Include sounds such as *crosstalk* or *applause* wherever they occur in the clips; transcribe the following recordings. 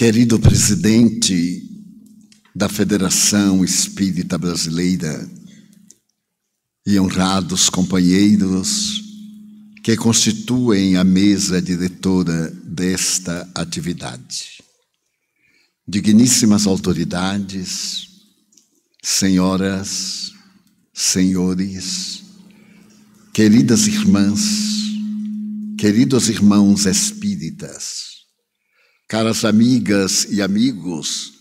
Querido presidente da Federação Espírita Brasileira e honrados companheiros que constituem a mesa diretora desta atividade, digníssimas autoridades, senhoras, senhores, queridas irmãs, queridos irmãos espíritas, caras amigas e amigos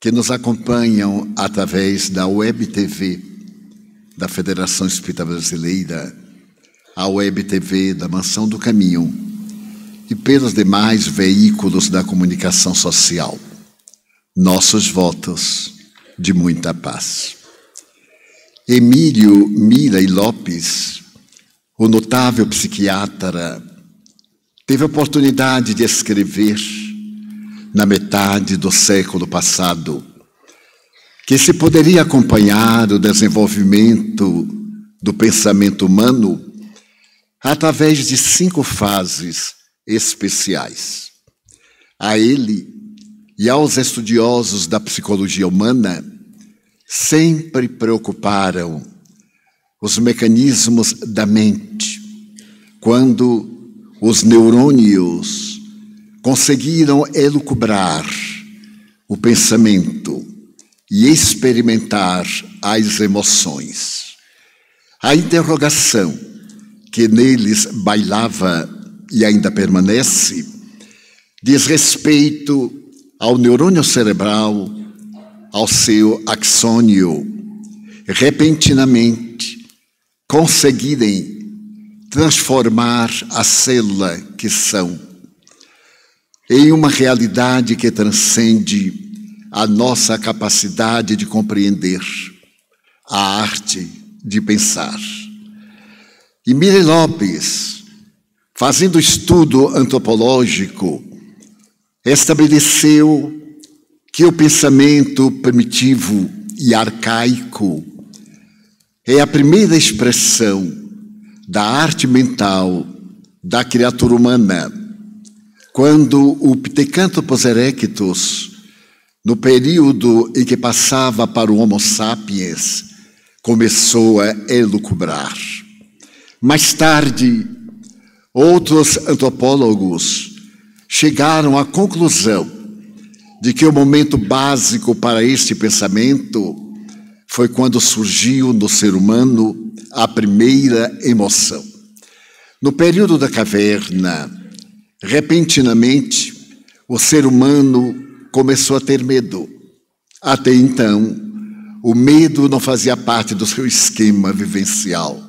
que nos acompanham através da Web TV da Federação Espírita Brasileira, a Web TV da Mansão do Caminho e pelos demais veículos da comunicação social. Nossos votos de muita paz. Emílio Mira e Lopes, o notável psiquiatra, teve a oportunidade de escrever na metade do século passado, que se poderia acompanhar o desenvolvimento do pensamento humano através de cinco fases especiais. A ele e aos estudiosos da psicologia humana sempre preocuparam os mecanismos da mente, quando os neurônios conseguiram elucubrar o pensamento e experimentar as emoções. A interrogação que neles bailava e ainda permanece diz respeito ao neurônio cerebral, ao seu axônio, repentinamente conseguirem transformar a célula que são em uma realidade que transcende a nossa capacidade de compreender, a arte de pensar. E Mire Lopes, fazendo estudo antropológico, estabeleceu que o pensamento primitivo e arcaico é a primeira expressão da arte mental da criatura humana quando o Ptecanthropus erectus, no período em que passava para o Homo sapiens, começou a elucubrar. Mais tarde, outros antropólogos chegaram à conclusão de que o momento básico para este pensamento foi quando surgiu no ser humano a primeira emoção. No período da caverna, Repentinamente, o ser humano começou a ter medo. Até então, o medo não fazia parte do seu esquema vivencial.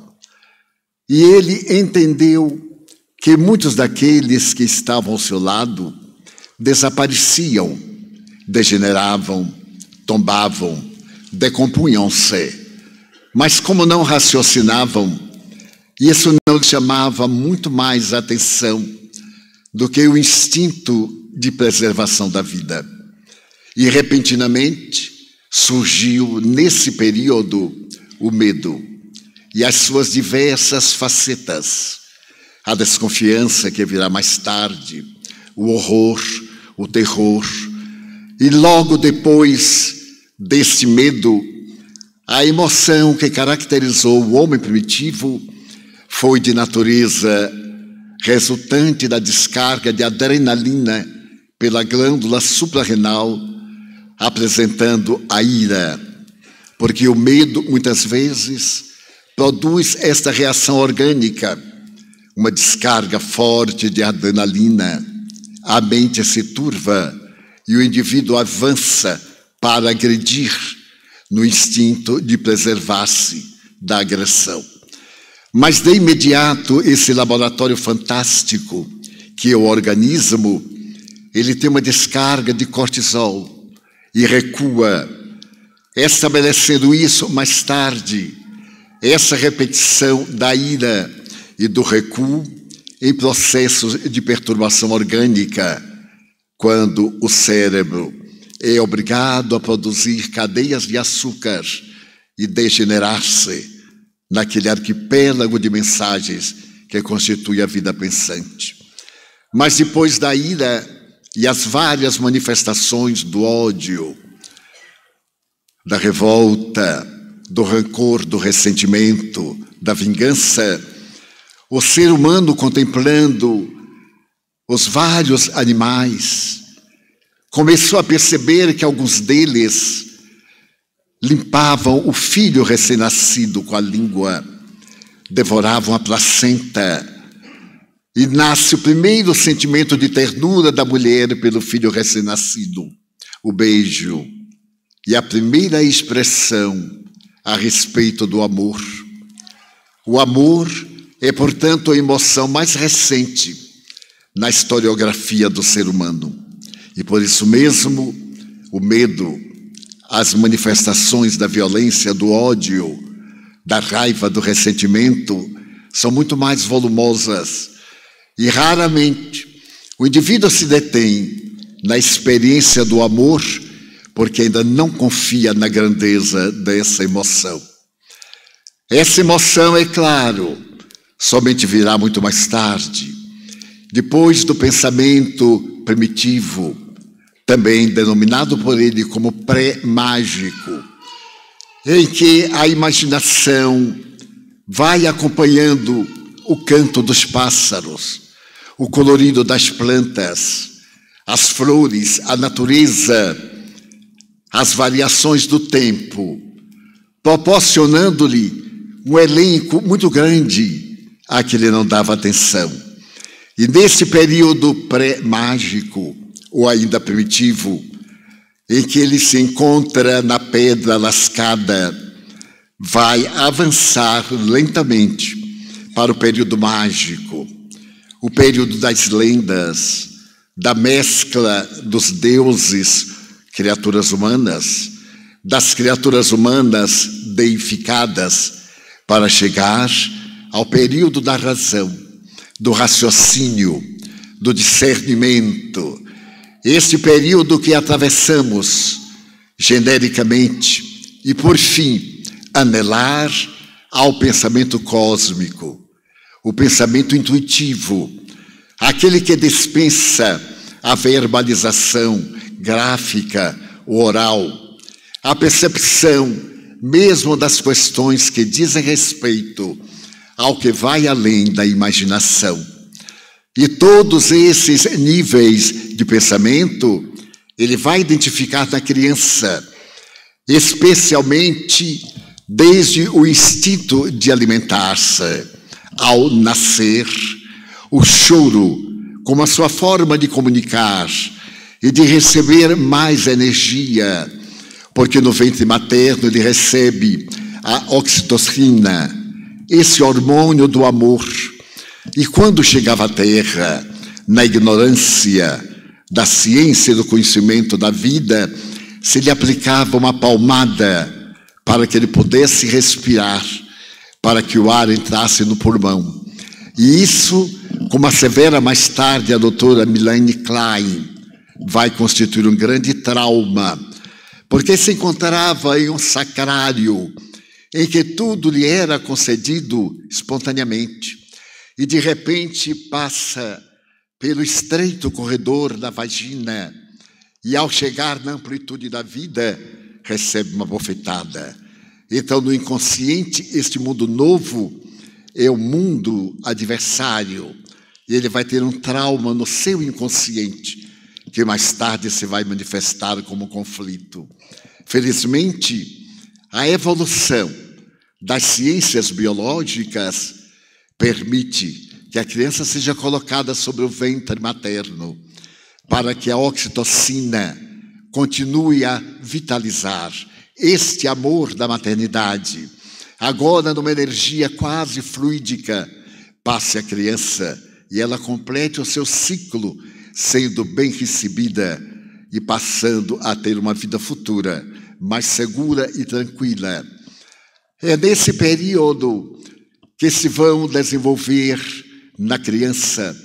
E ele entendeu que muitos daqueles que estavam ao seu lado desapareciam, degeneravam, tombavam, decompunham-se. Mas como não raciocinavam, isso não chamava muito mais atenção do que o instinto de preservação da vida. E repentinamente surgiu nesse período o medo e as suas diversas facetas. A desconfiança que virá mais tarde, o horror, o terror, e logo depois desse medo, a emoção que caracterizou o homem primitivo foi de natureza resultante da descarga de adrenalina pela glândula suprarrenal, apresentando a ira, porque o medo muitas vezes produz esta reação orgânica, uma descarga forte de adrenalina, a mente se turva e o indivíduo avança para agredir no instinto de preservar-se da agressão. Mas de imediato esse laboratório fantástico, que é o organismo, ele tem uma descarga de cortisol e recua, estabelecendo isso mais tarde, essa repetição da ira e do recuo em processos de perturbação orgânica, quando o cérebro é obrigado a produzir cadeias de açúcar e degenerar-se naquele arquipélago de mensagens que constitui a vida pensante. Mas depois da ira e as várias manifestações do ódio, da revolta, do rancor, do ressentimento, da vingança, o ser humano contemplando os vários animais, começou a perceber que alguns deles limpavam o filho recém-nascido com a língua, devoravam a placenta, e nasce o primeiro sentimento de ternura da mulher pelo filho recém-nascido, o beijo, e a primeira expressão a respeito do amor. O amor é, portanto, a emoção mais recente na historiografia do ser humano. E por isso mesmo, o medo, as manifestações da violência, do ódio, da raiva, do ressentimento, são muito mais volumosas. E raramente o indivíduo se detém na experiência do amor porque ainda não confia na grandeza dessa emoção. Essa emoção, é claro, somente virá muito mais tarde, depois do pensamento primitivo, também denominado por ele como pré-mágico, em que a imaginação vai acompanhando o canto dos pássaros, o colorido das plantas, as flores, a natureza as variações do tempo, proporcionando-lhe um elenco muito grande a que ele não dava atenção. E nesse período pré-mágico, ou ainda primitivo, em que ele se encontra na pedra lascada, vai avançar lentamente para o período mágico, o período das lendas, da mescla dos deuses criaturas humanas, das criaturas humanas deificadas, para chegar ao período da razão, do raciocínio, do discernimento. Este período que atravessamos genericamente e, por fim, anelar ao pensamento cósmico, o pensamento intuitivo, aquele que dispensa a verbalização, gráfica, oral, a percepção mesmo das questões que dizem respeito ao que vai além da imaginação. E todos esses níveis de pensamento ele vai identificar na criança, especialmente desde o instinto de alimentar-se, ao nascer, o choro como a sua forma de comunicar, e de receber mais energia, porque no ventre materno ele recebe a oxitocina, esse hormônio do amor. E quando chegava à Terra, na ignorância da ciência e do conhecimento da vida, se lhe aplicava uma palmada para que ele pudesse respirar, para que o ar entrasse no pulmão. E isso, como assevera mais tarde a doutora Milane Klein, vai constituir um grande trauma, porque se encontrava em um sacrário em que tudo lhe era concedido espontaneamente e de repente passa pelo estreito corredor da vagina e ao chegar na amplitude da vida recebe uma bofetada. Então, no inconsciente, este mundo novo é o mundo adversário. E ele vai ter um trauma no seu inconsciente que mais tarde se vai manifestar como conflito. Felizmente, a evolução das ciências biológicas permite que a criança seja colocada sobre o ventre materno, para que a oxitocina continue a vitalizar este amor da maternidade. Agora, numa energia quase fluídica, passe a criança e ela complete o seu ciclo sendo bem recebida e passando a ter uma vida futura mais segura e tranquila. É nesse período que se vão desenvolver na criança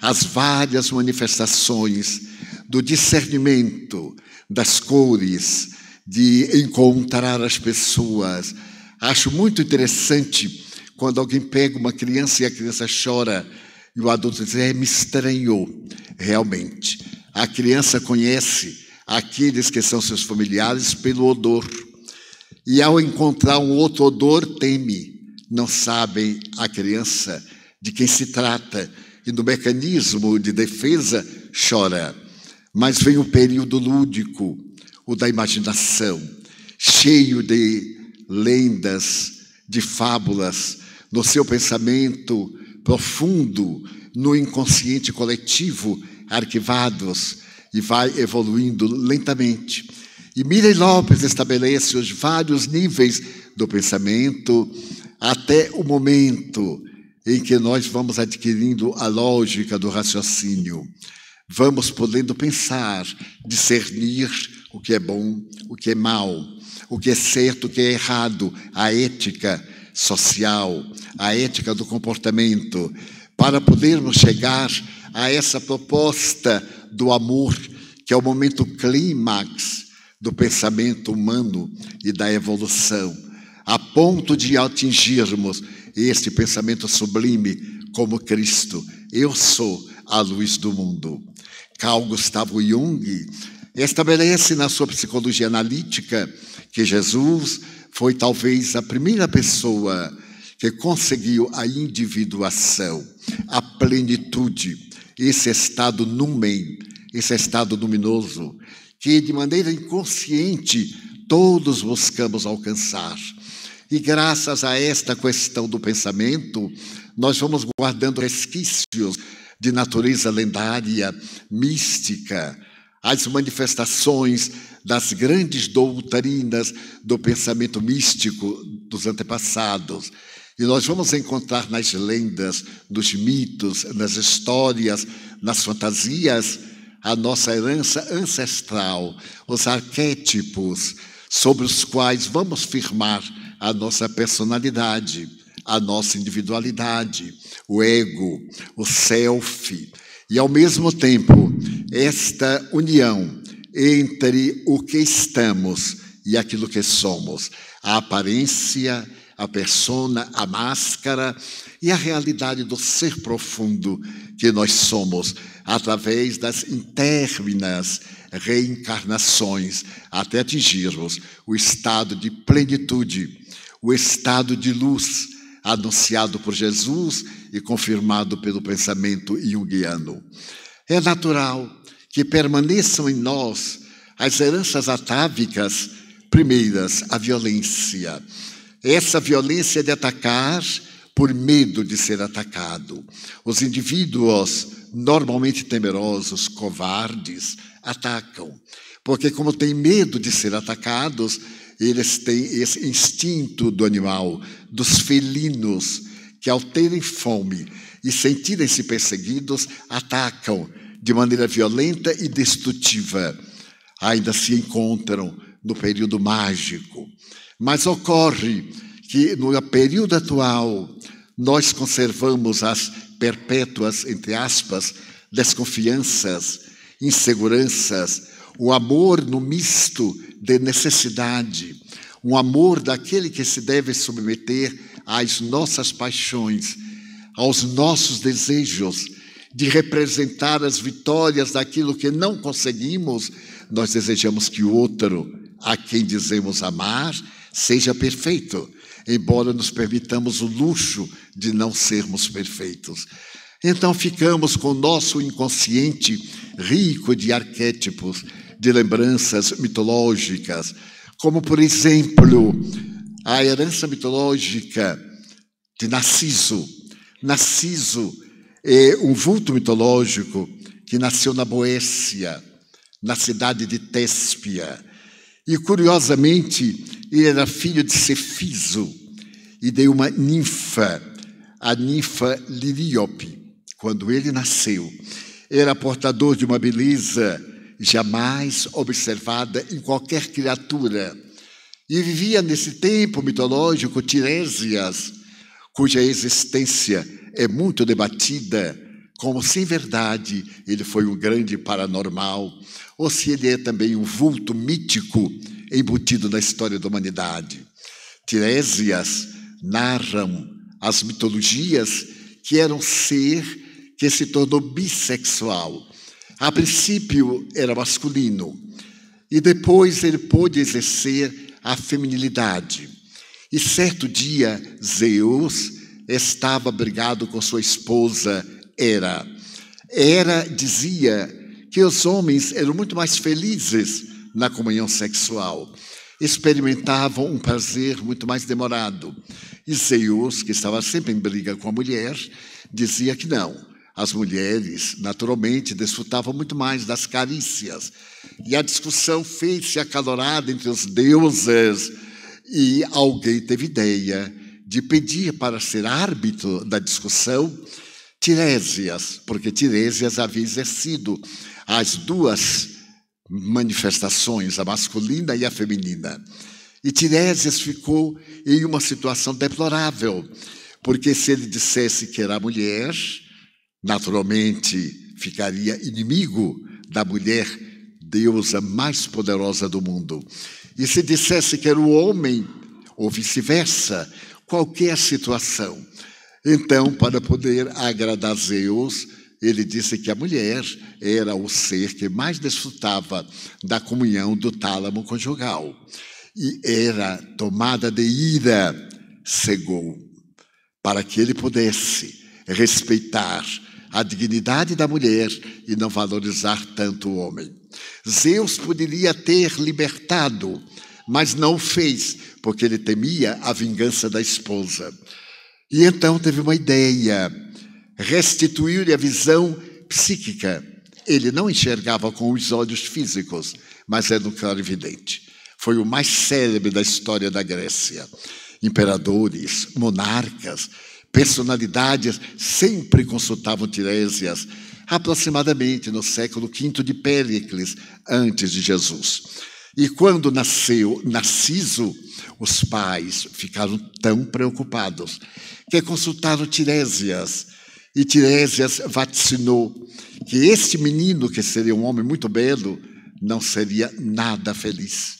as várias manifestações do discernimento das cores, de encontrar as pessoas. Acho muito interessante quando alguém pega uma criança e a criança chora e o adulto diz: é, me estranhou realmente. A criança conhece aqueles que são seus familiares pelo odor. E ao encontrar um outro odor, teme. Não sabem a criança de quem se trata e no mecanismo de defesa chora. Mas vem o período lúdico, o da imaginação, cheio de lendas, de fábulas, no seu pensamento profundo, no inconsciente coletivo, arquivados, e vai evoluindo lentamente. E Miriam Lopes estabelece os vários níveis do pensamento até o momento em que nós vamos adquirindo a lógica do raciocínio. Vamos podendo pensar, discernir o que é bom, o que é mal, o que é certo, o que é errado, a ética social, a ética do comportamento, para podermos chegar a essa proposta do amor, que é o momento clímax do pensamento humano e da evolução, a ponto de atingirmos este pensamento sublime como Cristo. Eu sou a luz do mundo. Carl Gustavo Jung estabelece na sua psicologia analítica que Jesus foi talvez a primeira pessoa que conseguiu a individuação, a plenitude, esse estado numen, esse estado luminoso, que de maneira inconsciente todos buscamos alcançar. E graças a esta questão do pensamento, nós vamos guardando resquícios de natureza lendária, mística, as manifestações das grandes doutrinas do pensamento místico dos antepassados. E nós vamos encontrar nas lendas, nos mitos, nas histórias, nas fantasias, a nossa herança ancestral, os arquétipos sobre os quais vamos firmar a nossa personalidade, a nossa individualidade, o ego, o self. E, ao mesmo tempo, esta união entre o que estamos e aquilo que somos, a aparência, a persona, a máscara e a realidade do ser profundo que nós somos, através das interminas reencarnações, até atingirmos o estado de plenitude, o estado de luz anunciado por Jesus e confirmado pelo pensamento junguiano. É natural que permaneçam em nós as heranças atávicas primeiras, a violência. Essa violência de atacar por medo de ser atacado. Os indivíduos normalmente temerosos, covardes, atacam, porque como têm medo de ser atacados, eles têm esse instinto do animal, dos felinos, que ao terem fome e sentirem-se perseguidos, atacam de maneira violenta e destrutiva. Ainda se encontram no período mágico. Mas ocorre que no período atual nós conservamos as perpétuas, entre aspas, desconfianças, inseguranças, o amor no misto de necessidade, um amor daquele que se deve submeter às nossas paixões, aos nossos desejos, de representar as vitórias daquilo que não conseguimos, nós desejamos que o outro, a quem dizemos amar, seja perfeito, embora nos permitamos o luxo de não sermos perfeitos. Então ficamos com o nosso inconsciente rico de arquétipos, de lembranças mitológicas, como, por exemplo, a herança mitológica de Narciso. Narciso é um vulto mitológico que nasceu na Boécia, na cidade de Téspia. E, curiosamente, ele era filho de Cefiso e de uma ninfa, a ninfa Liríope. Quando ele nasceu, era portador de uma beleza jamais observada em qualquer criatura. E vivia nesse tempo mitológico Tiresias, cuja existência é muito debatida, como se em verdade ele foi um grande paranormal, ou se ele é também um vulto mítico embutido na história da humanidade. Tiresias narram as mitologias que era um ser que se tornou bissexual. A princípio era masculino e depois ele pôde exercer a feminilidade. E certo dia, Zeus estava brigado com sua esposa Hera. Hera dizia que os homens eram muito mais felizes na comunhão sexual, experimentavam um prazer muito mais demorado. E Zeus, que estava sempre em briga com a mulher, dizia que não. As mulheres, naturalmente, desfrutavam muito mais das carícias. E a discussão fez-se acalorada entre os deuses, e alguém teve ideia de pedir para ser árbitro da discussão Tiresias, porque Tiresias havia exercido as duas manifestações, a masculina e a feminina. E Tiresias ficou em uma situação deplorável, porque se ele dissesse que era mulher, naturalmente ficaria inimigo da mulher deusa mais poderosa do mundo. E se dissesse que era o homem, ou vice-versa, qualquer situação. Então, para poder agradar Zeus, ele disse que a mulher era o ser que mais desfrutava da comunhão do tálamo conjugal. E era tomada de ira, cegou, para que ele pudesse respeitar a dignidade da mulher e não valorizar tanto o homem. Zeus poderia ter libertado, mas não o fez, porque ele temia a vingança da esposa. E então teve uma ideia, restituir-lhe a visão psíquica. Ele não enxergava com os olhos físicos, mas era um clarividente. Foi o mais célebre da história da Grécia. Imperadores, monarcas, personalidades sempre consultavam Tiresias, aproximadamente no século V de Péricles, antes de Jesus. E quando nasceu Narciso, os pais ficaram tão preocupados que consultaram Tiresias. E Tiresias vaticinou que este menino, que seria um homem muito belo, não seria nada feliz.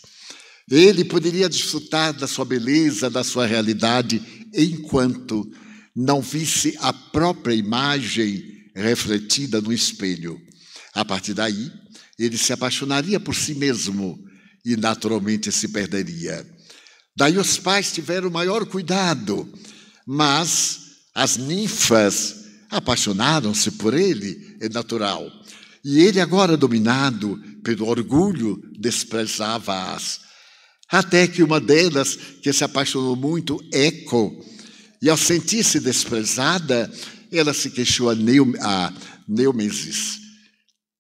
Ele poderia desfrutar da sua beleza, da sua realidade, enquanto não visse a própria imagem refletida no espelho. A partir daí, ele se apaixonaria por si mesmo e naturalmente se perderia. Daí os pais tiveram maior cuidado, mas as ninfas apaixonaram-se por ele, é natural. E ele, agora dominado pelo orgulho, desprezava-as. Até que uma delas, que se apaixonou muito, Eco, e ao sentir-se desprezada, ela se queixou a, Neumesis,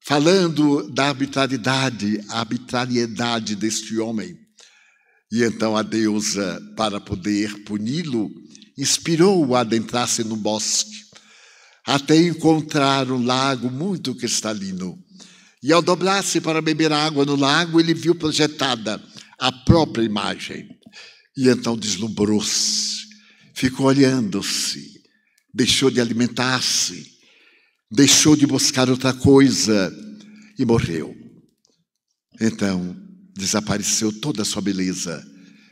falando da arbitrariedade, arbitrariedade deste homem. E então a deusa, para poder puni-lo, inspirou-o a adentrar-se no bosque, até encontrar um lago muito cristalino. E ao dobrar-se para beber água no lago, ele viu projetada a própria imagem. E então deslumbrou-se ficou olhando-se, deixou de alimentar-se, deixou de buscar outra coisa e morreu. Então, desapareceu toda a sua beleza,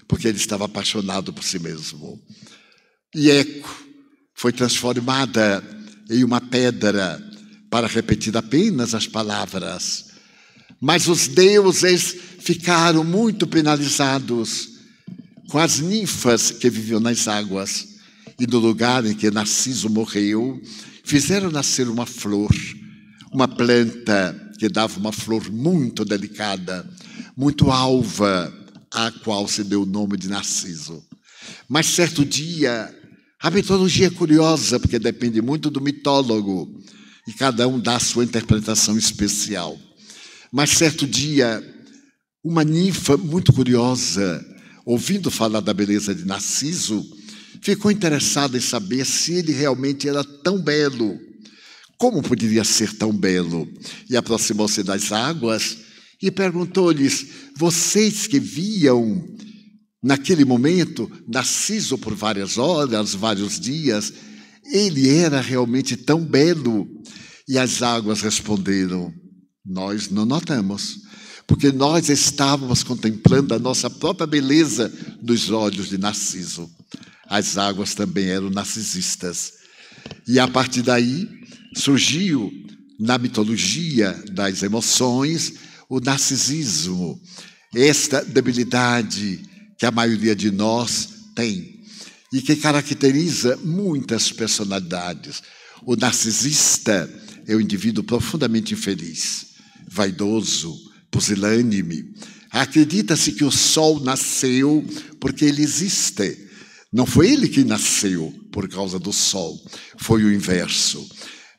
porque ele estava apaixonado por si mesmo. E Eco foi transformada em uma pedra para repetir apenas as palavras. Mas os deuses ficaram muito penalizados com as ninfas que viviam nas águas. E no lugar em que Narciso morreu, fizeram nascer uma flor, uma planta que dava uma flor muito delicada, muito alva, à qual se deu o nome de Narciso. Mas certo dia, a mitologia é curiosa, porque depende muito do mitólogo, e cada um dá a sua interpretação especial. Mas certo dia, uma ninfa muito curiosa ouvindo falar da beleza de Narciso, ficou interessado em saber se ele realmente era tão belo. Como poderia ser tão belo? E aproximou-se das águas e perguntou-lhes: Vocês que viam naquele momento Narciso por várias horas, vários dias, ele era realmente tão belo? E as águas responderam: Nós não notamos porque nós estávamos contemplando a nossa própria beleza nos olhos de Narciso. As águas também eram narcisistas. E a partir daí surgiu na mitologia das emoções, o narcisismo, esta debilidade que a maioria de nós tem e que caracteriza muitas personalidades. O narcisista é o indivíduo profundamente infeliz, vaidoso, pusilânime. Acredita-se que o sol nasceu porque ele existe. Não foi ele que nasceu por causa do sol, foi o inverso.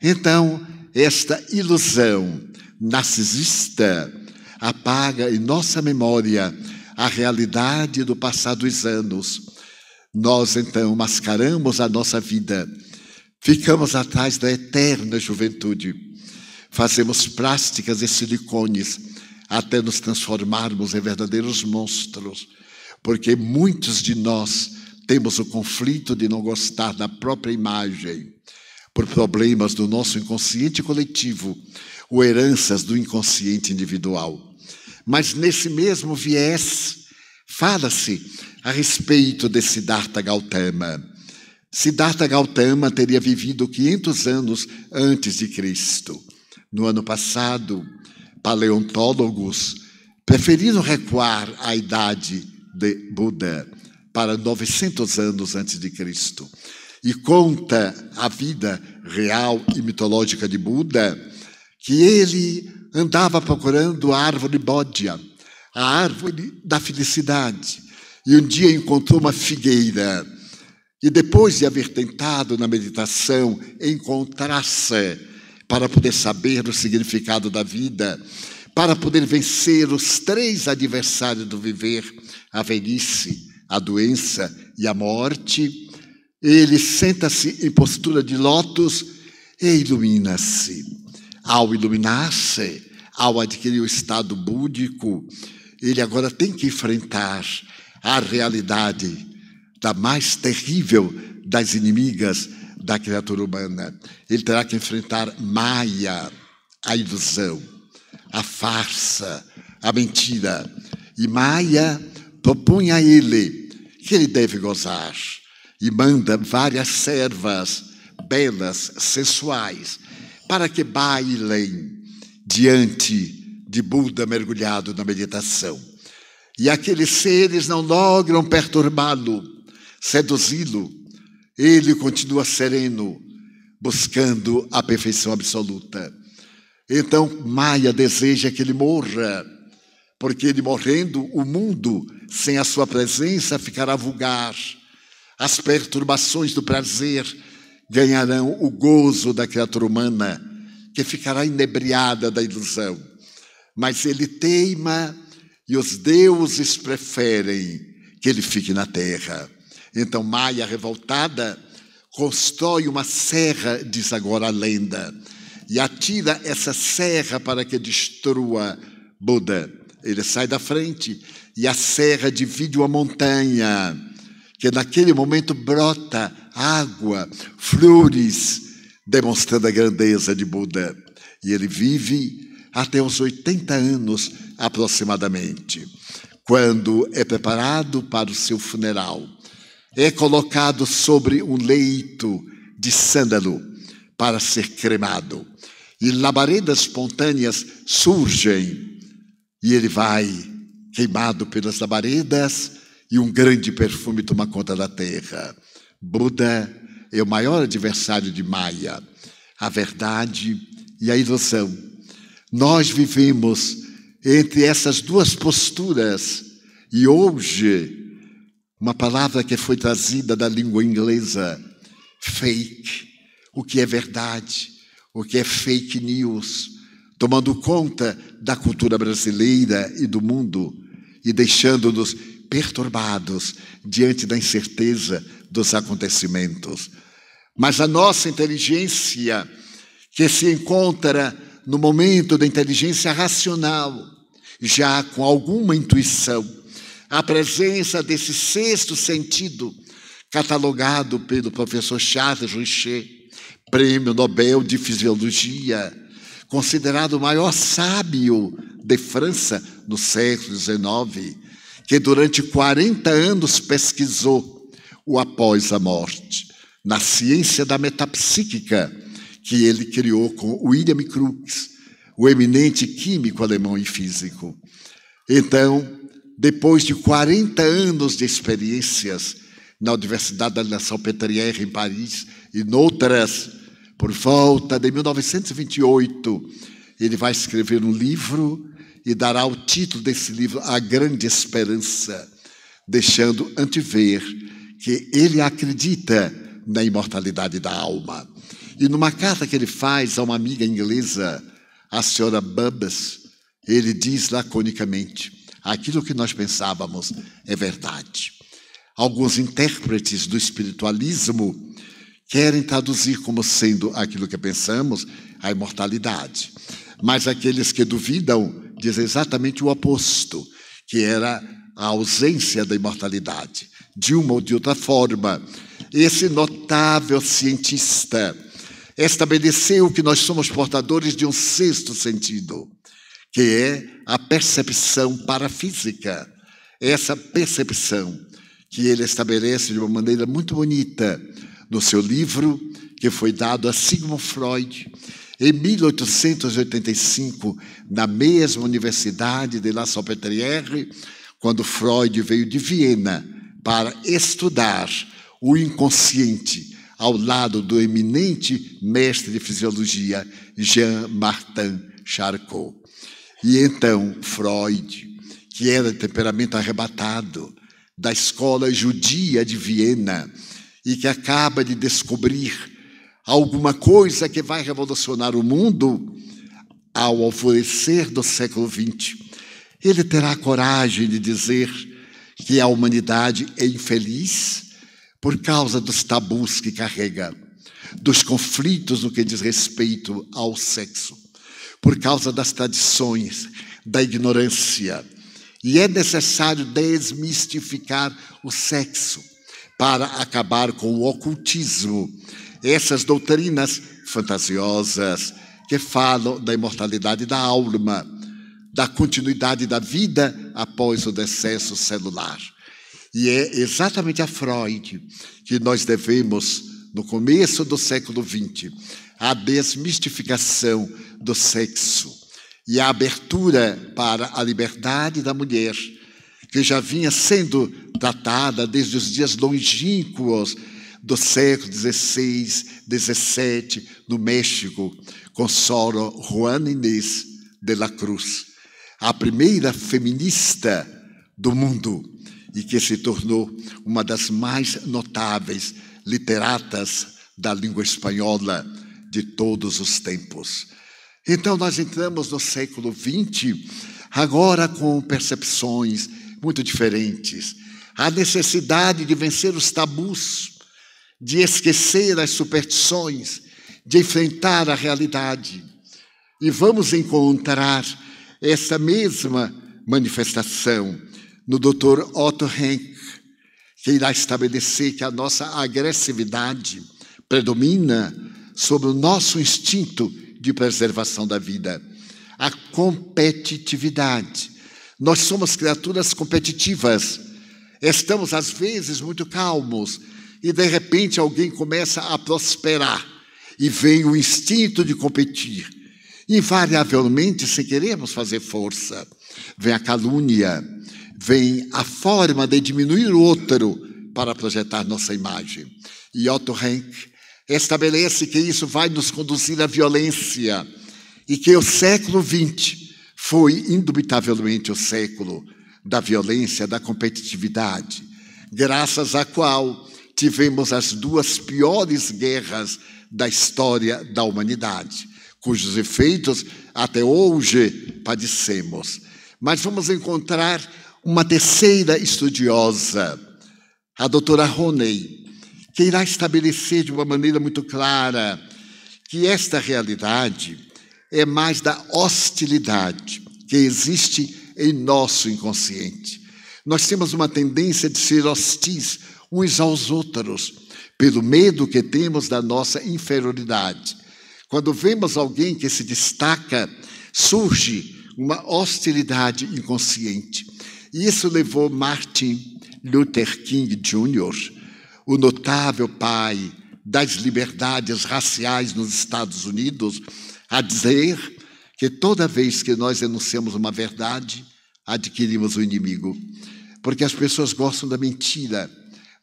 Então, esta ilusão narcisista apaga em nossa memória a realidade do passado dos anos. Nós então mascaramos a nossa vida, ficamos atrás da eterna juventude, fazemos plásticas e silicones até nos transformarmos em verdadeiros monstros, porque muitos de nós temos o conflito de não gostar da própria imagem, por problemas do nosso inconsciente coletivo ou heranças do inconsciente individual. Mas nesse mesmo viés, fala-se a respeito de Siddhartha Gautama. Siddhartha Gautama teria vivido 500 anos antes de Cristo. No ano passado, paleontólogos preferiram recuar à idade de Buda para 900 anos antes de Cristo. E conta a vida real e mitológica de Buda que ele andava procurando a árvore Bodhya, a árvore da felicidade. E um dia encontrou uma figueira. E depois de haver tentado na meditação encontrar-se para poder saber o significado da vida, para poder vencer os três adversários do viver, a velhice, a doença e a morte, ele senta-se em postura de lótus e ilumina-se. Ao iluminar-se, ao adquirir o estado búdico, ele agora tem que enfrentar a realidade da mais terrível das inimigas da criatura humana. Ele terá que enfrentar Maia, a ilusão, a farsa, a mentira. E Maia propõe a ele que ele deve gozar. E manda várias servas belas, sensuais, para que bailem diante de Buda mergulhado na meditação. E aqueles seres não logram perturbá-lo, seduzi-lo. Ele continua sereno, buscando a perfeição absoluta. Então, Maia deseja que ele morra, porque ele morrendo, o mundo sem a sua presença ficará vulgar. As perturbações do prazer ganharão o gozo da criatura humana, que ficará inebriada da ilusão. Mas ele teima e os deuses preferem que ele fique na terra. Então Maia, revoltada, constrói uma serra, diz agora a lenda, e atira essa serra para que destrua Buda. Ele sai da frente e a serra divide uma montanha, que naquele momento brota água, flores, demonstrando a grandeza de Buda. E ele vive até os 80 anos aproximadamente, quando é preparado para o seu funeral. É colocado sobre um leito de sândalo para ser cremado. E labaredas espontâneas surgem e ele vai queimado pelas labaredas e um grande perfume toma conta da terra. Buda é o maior adversário de Maya, a verdade e a ilusão. Nós vivemos entre essas duas posturas e hoje, uma palavra que foi trazida da língua inglesa, fake, o que é verdade, o que é fake news, tomando conta da cultura brasileira e do mundo e deixando-nos perturbados diante da incerteza dos acontecimentos. Mas a nossa inteligência, que se encontra no momento da inteligência racional, já com alguma intuição, a presença desse sexto sentido, catalogado pelo professor Charles Richer, prêmio Nobel de Fisiologia, considerado o maior sábio de França no século XIX, que durante 40 anos pesquisou o após a morte, na ciência da metapsíquica, que ele criou com William Crookes, o eminente químico alemão e físico. Então, depois de 40 anos de experiências na Universidade da Salpêtrière em Paris e noutras, por volta de 1928, ele vai escrever um livro e dará o título desse livro A Grande Esperança, deixando antever que ele acredita na imortalidade da alma. E numa carta que ele faz a uma amiga inglesa, a senhora Bubbs, ele diz laconicamente: aquilo que nós pensávamos é verdade. Alguns intérpretes do espiritualismo querem traduzir como sendo aquilo que pensamos a imortalidade. Mas aqueles que duvidam dizem exatamente o oposto, que era a ausência da imortalidade. De uma ou de outra forma, esse notável cientista estabeleceu que nós somos portadores de um sexto sentido, que é a percepção parafísica. Essa percepção que ele estabelece de uma maneira muito bonita no seu livro, que foi dado a Sigmund Freud, em 1885, na mesma Universidade de La Salpêtrière, quando Freud veio de Viena para estudar o inconsciente ao lado do eminente mestre de fisiologia Jean-Martin Charcot. E então Freud, que era de temperamento arrebatado, da escola judia de Viena, e que acaba de descobrir alguma coisa que vai revolucionar o mundo ao alvorecer do século XX, ele terá coragem de dizer que a humanidade é infeliz por causa dos tabus que carrega, dos conflitos no que diz respeito ao sexo, por causa das tradições, da ignorância. E é necessário desmistificar o sexo para acabar com o ocultismo, essas doutrinas fantasiosas que falam da imortalidade da alma, da continuidade da vida após o decesso celular. E é exatamente a Freud que nós devemos, no começo do século XX, a desmistificação do sexo e a abertura para a liberdade da mulher, que já vinha sendo tratada desde os dias longínquos do século XVI, XVII, no México, com Soro Juana Inês de la Cruz, a primeira feminista do mundo e que se tornou uma das mais notáveis literatas da língua espanhola de todos os tempos. Então, nós entramos no século XX, agora com percepções muito diferentes. A necessidade de vencer os tabus, de esquecer as superstições, de enfrentar a realidade. E vamos encontrar essa mesma manifestação no Dr. Otto Henk, que irá estabelecer que a nossa agressividade predomina sobre o nosso instinto de preservação da vida. A competitividade. Nós somos criaturas competitivas. Estamos, às vezes, muito calmos e, de repente, alguém começa a prosperar e vem o instinto de competir. Invariavelmente, sem queremos fazer força, vem a calúnia, vem a forma de diminuir o outro para projetar nossa imagem. E Otto Henk estabelece que isso vai nos conduzir à violência e que o século XX foi indubitavelmente o século da violência, da competitividade, graças à qual tivemos as duas piores guerras da história da humanidade, cujos efeitos até hoje padecemos. Mas vamos encontrar uma terceira estudiosa, a doutora Roney, que irá estabelecer de uma maneira muito clara que esta realidade é mais da hostilidade que existe em nosso inconsciente. Nós temos uma tendência de ser hostis uns aos outros, pelo medo que temos da nossa inferioridade. Quando vemos alguém que se destaca, surge uma hostilidade inconsciente. E isso levou Martin Luther King Jr., o notável pai das liberdades raciais nos Estados Unidos, a dizer que toda vez que nós enunciamos uma verdade, adquirimos o um inimigo. Porque as pessoas gostam da mentira,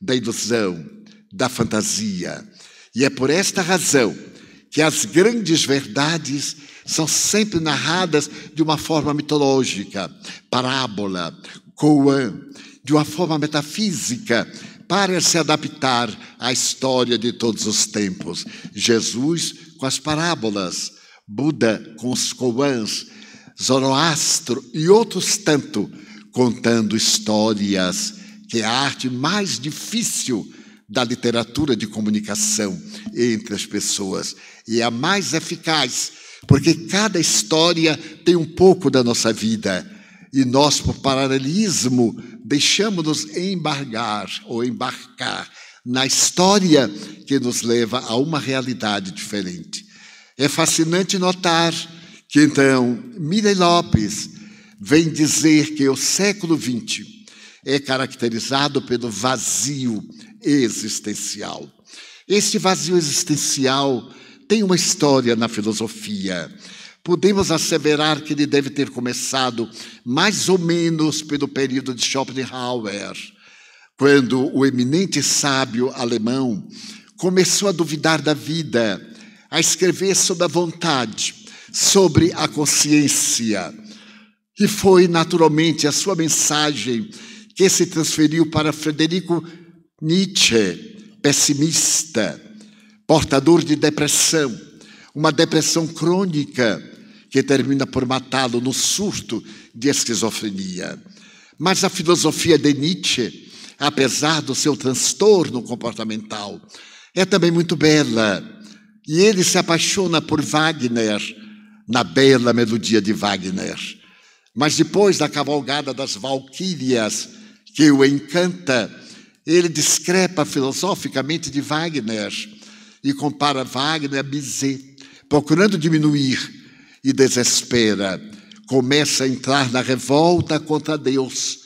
da ilusão, da fantasia. E é por esta razão que as grandes verdades são sempre narradas de uma forma mitológica, parábola, koan, de uma forma metafísica, para se adaptar à história de todos os tempos. Jesus com as parábolas, Buda com os koans, Zoroastro e outros tanto, contando histórias, que é a arte mais difícil da literatura de comunicação entre as pessoas e é a mais eficaz, porque cada história tem um pouco da nossa vida e nós, por paralelismo, deixamos-nos embargar ou embarcar na história que nos leva a uma realidade diferente. É fascinante notar que então Miriam Lopes vem dizer que o século XX é caracterizado pelo vazio existencial. Este vazio existencial tem uma história na filosofia. Podemos asseverar que ele deve ter começado mais ou menos pelo período de Schopenhauer, quando o eminente sábio alemão começou a duvidar da vida, a escrever sobre a vontade, sobre a consciência. E foi naturalmente a sua mensagem que se transferiu para Frederico Nietzsche, pessimista, portador de depressão, uma depressão crônica que termina por matá-lo no surto de esquizofrenia. Mas a filosofia de Nietzsche, apesar do seu transtorno comportamental, é também muito bela. E ele se apaixona por Wagner, na bela melodia de Wagner. Mas depois da cavalgada das valquírias, que o encanta, ele discrepa filosoficamente de Wagner e compara Wagner a Bizet, procurando diminuir e desespera. Começa a entrar na revolta contra Deus.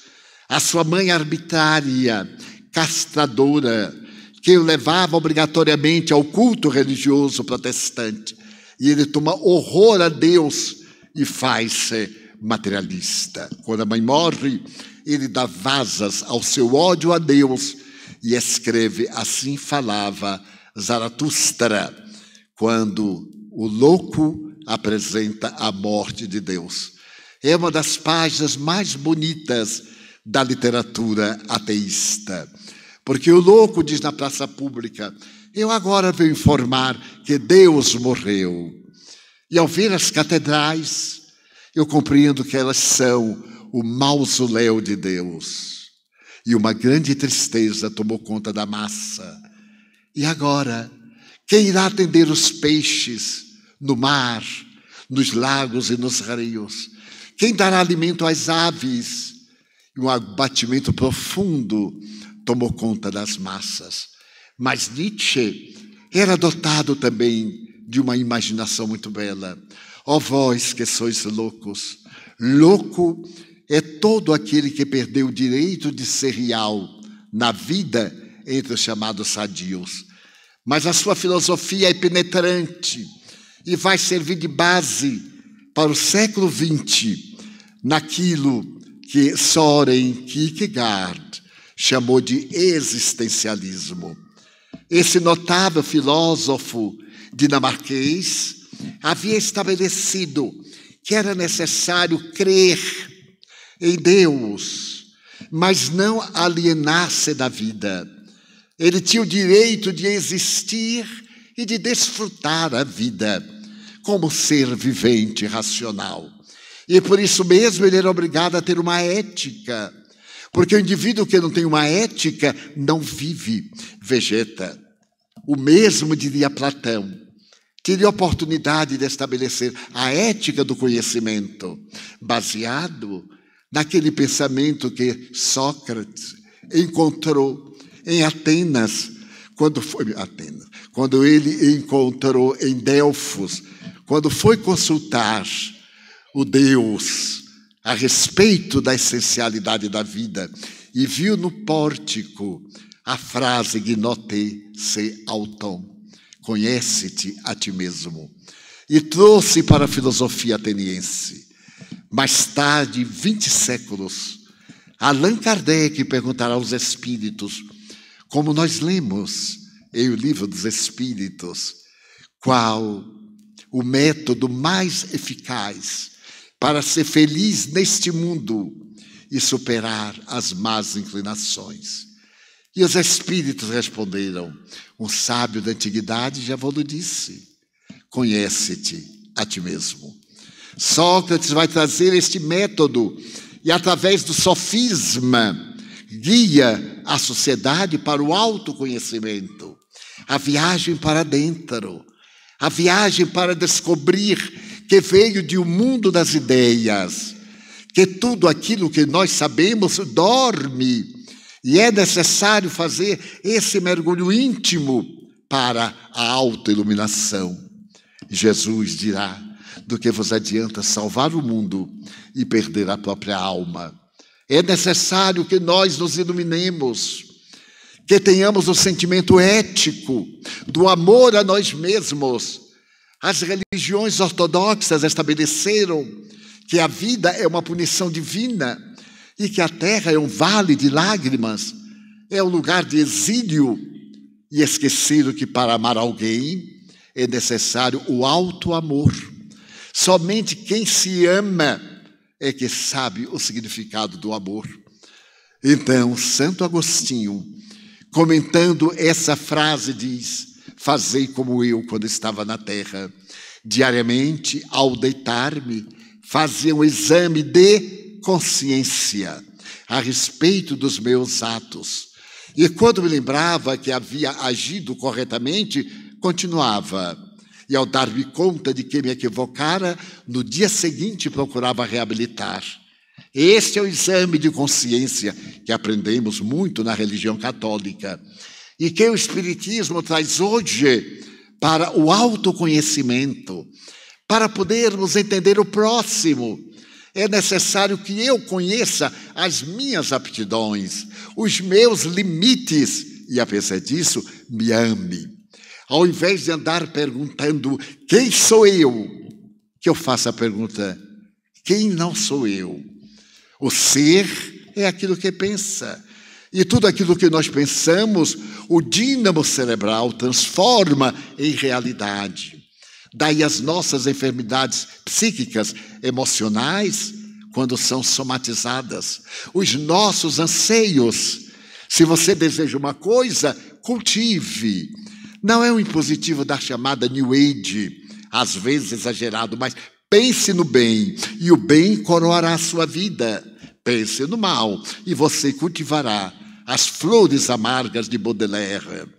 A sua mãe arbitrária, castradora, que o levava obrigatoriamente ao culto religioso protestante. E ele toma horror a Deus e faz-se materialista. Quando a mãe morre, ele dá vasas ao seu ódio a Deus e escreve: Assim falava Zaratustra, quando o louco apresenta a morte de Deus. É uma das páginas mais bonitas da literatura ateísta, porque o louco diz na praça pública: Eu agora venho informar que Deus morreu. E ao ver as catedrais, eu compreendo que elas são o mausoléu de Deus. E uma grande tristeza tomou conta da massa. E agora, quem irá atender os peixes no mar, nos lagos e nos rios? Quem dará alimento às aves? E um abatimento profundo tomou conta das massas. Mas Nietzsche era dotado também de uma imaginação muito bela. Ó oh, vós que sois loucos, louco é todo aquele que perdeu o direito de ser real na vida entre os chamados sadios. Mas a sua filosofia é penetrante e vai servir de base para o século XX naquilo que Soren Kierkegaard chamou de existencialismo. Esse notável filósofo dinamarquês havia estabelecido que era necessário crer em Deus, mas não alienar-se da vida. Ele tinha o direito de existir e de desfrutar a vida como ser vivente, racional. E por isso mesmo ele era obrigado a ter uma ética, porque o indivíduo que não tem uma ética não vive, vegeta. O mesmo diria Platão. Teria oportunidade de estabelecer a ética do conhecimento, baseado naquele pensamento que Sócrates encontrou em Atenas, quando foi Atenas, quando ele encontrou em Delfos, quando foi consultar o Deus a respeito da essencialidade da vida e viu no pórtico a frase gnote se auton, conhece-te a ti mesmo, e trouxe para a filosofia ateniense. Mais tarde, 20 séculos, Allan Kardec perguntará aos espíritos, como nós lemos em o livro dos espíritos, qual o método mais eficaz para ser feliz neste mundo e superar as más inclinações. E os espíritos responderam: Um sábio da antiguidade já vos disse: Conhece-te a ti mesmo. Sócrates vai trazer este método e, através do sofisma, guia a sociedade para o autoconhecimento, a viagem para dentro, a viagem para descobrir que veio de um mundo das ideias que tudo aquilo que nós sabemos dorme e é necessário fazer esse mergulho íntimo para a autoiluminação. Jesus dirá: do que vos adianta salvar o mundo e perder a própria alma. É necessário que nós nos iluminemos, que tenhamos o sentimento ético do amor a nós mesmos. As religiões ortodoxas estabeleceram que a vida é uma punição divina e que a terra é um vale de lágrimas, é um lugar de exílio, e esqueceram que para amar alguém é necessário o alto amor. Somente quem se ama é que sabe o significado do amor. Então, Santo Agostinho, comentando essa frase, diz: Fazei como eu quando estava na terra. Diariamente, ao deitar-me, fazia um exame de consciência a respeito dos meus atos. E quando me lembrava que havia agido corretamente, continuava. E ao dar-me conta de que me equivocara, no dia seguinte procurava reabilitar. Este é o exame de consciência que aprendemos muito na religião católica e que o Espiritismo traz hoje para o autoconhecimento, para podermos entender o próximo, é necessário que eu conheça as minhas aptidões, os meus limites e, apesar disso, me ame. Ao invés de andar perguntando quem sou eu, que eu faça a pergunta: quem não sou eu? O ser é aquilo que pensa. E tudo aquilo que nós pensamos, o dínamo cerebral transforma em realidade. Daí as nossas enfermidades psíquicas, emocionais, quando são somatizadas. Os nossos anseios. Se você deseja uma coisa, cultive. Não é um impositivo da chamada New Age, às vezes exagerado, mas pense no bem, e o bem coroará a sua vida. Pense no mal, e você cultivará as flores amargas de Baudelaire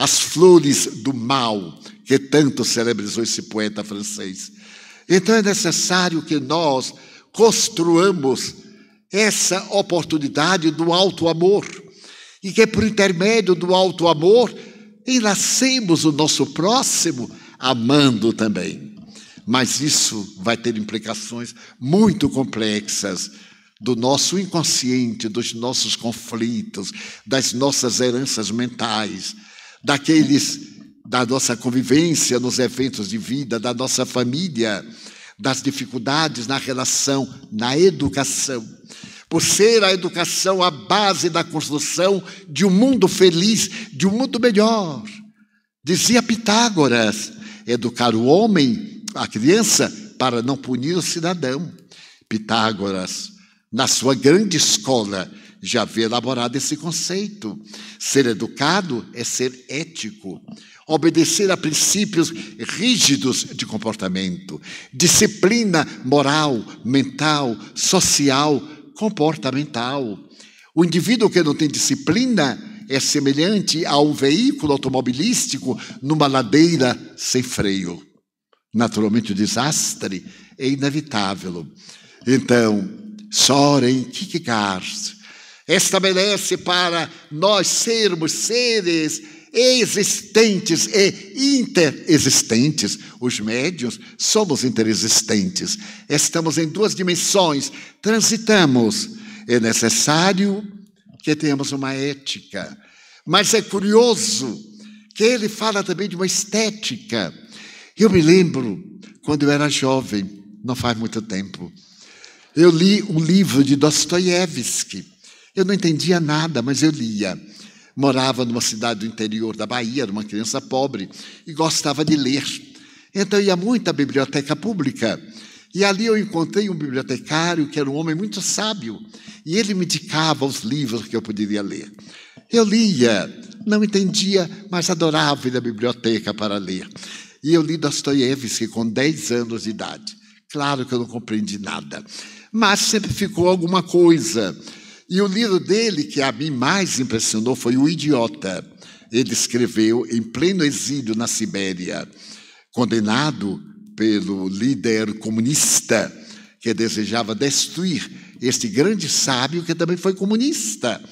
as flores do mal que tanto celebrizou esse poeta francês. Então é necessário que nós construamos essa oportunidade do alto amor e que por intermédio do alto amor enlacemos o nosso próximo amando também. Mas isso vai ter implicações muito complexas do nosso inconsciente, dos nossos conflitos, das nossas heranças mentais, daqueles da nossa convivência nos eventos de vida, da nossa família, das dificuldades na relação, na educação. Por ser a educação a base da construção de um mundo feliz, de um mundo melhor. Dizia Pitágoras: educar o homem, a criança, para não punir o cidadão. Pitágoras, na sua grande escola, já havia elaborado esse conceito. Ser educado é ser ético, obedecer a princípios rígidos de comportamento, disciplina moral, mental, social, comportamental. O indivíduo que não tem disciplina é semelhante a um veículo automobilístico numa ladeira sem freio. Naturalmente, o desastre é inevitável. Então, Soren Kierkegaard estabelece para nós sermos seres existentes e interexistentes. Os médios somos interexistentes. Estamos em duas dimensões, transitamos. É necessário que tenhamos uma ética, Mas é curioso que ele fala também de uma estética. Eu me lembro, quando eu era jovem, não faz muito tempo, eu li um livro de Dostoiévski. Eu não entendia nada, mas eu lia. Morava numa cidade do interior da Bahia, era uma criança pobre e gostava de ler. Então ia muito à biblioteca pública. E ali eu encontrei um bibliotecário que era um homem muito sábio. E ele me indicava os livros que eu poderia ler. Eu lia, não entendia, mas adorava ir à biblioteca para ler. E eu li Dostoiévski com 10 anos de idade. Claro que eu não compreendi nada, mas sempre ficou alguma coisa. E o livro dele que a mim mais impressionou foi O Idiota. Ele escreveu em pleno exílio na Sibéria, condenado pelo líder comunista que desejava destruir este grande sábio que também foi comunista.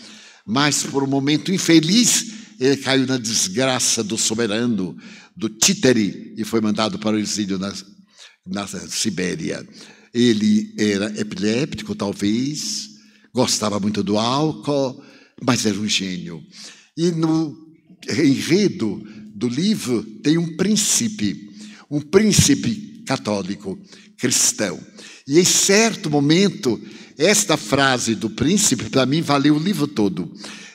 Mas por um momento infeliz, ele caiu na desgraça do soberano, do títere, e foi mandado para o exílio na, na Sibéria. Ele era epiléptico, talvez, gostava muito do álcool, mas era um gênio. E no enredo do livro tem um príncipe, um príncipe católico, cristão. E em certo momento, esta frase do príncipe, para mim, valeu o livro todo.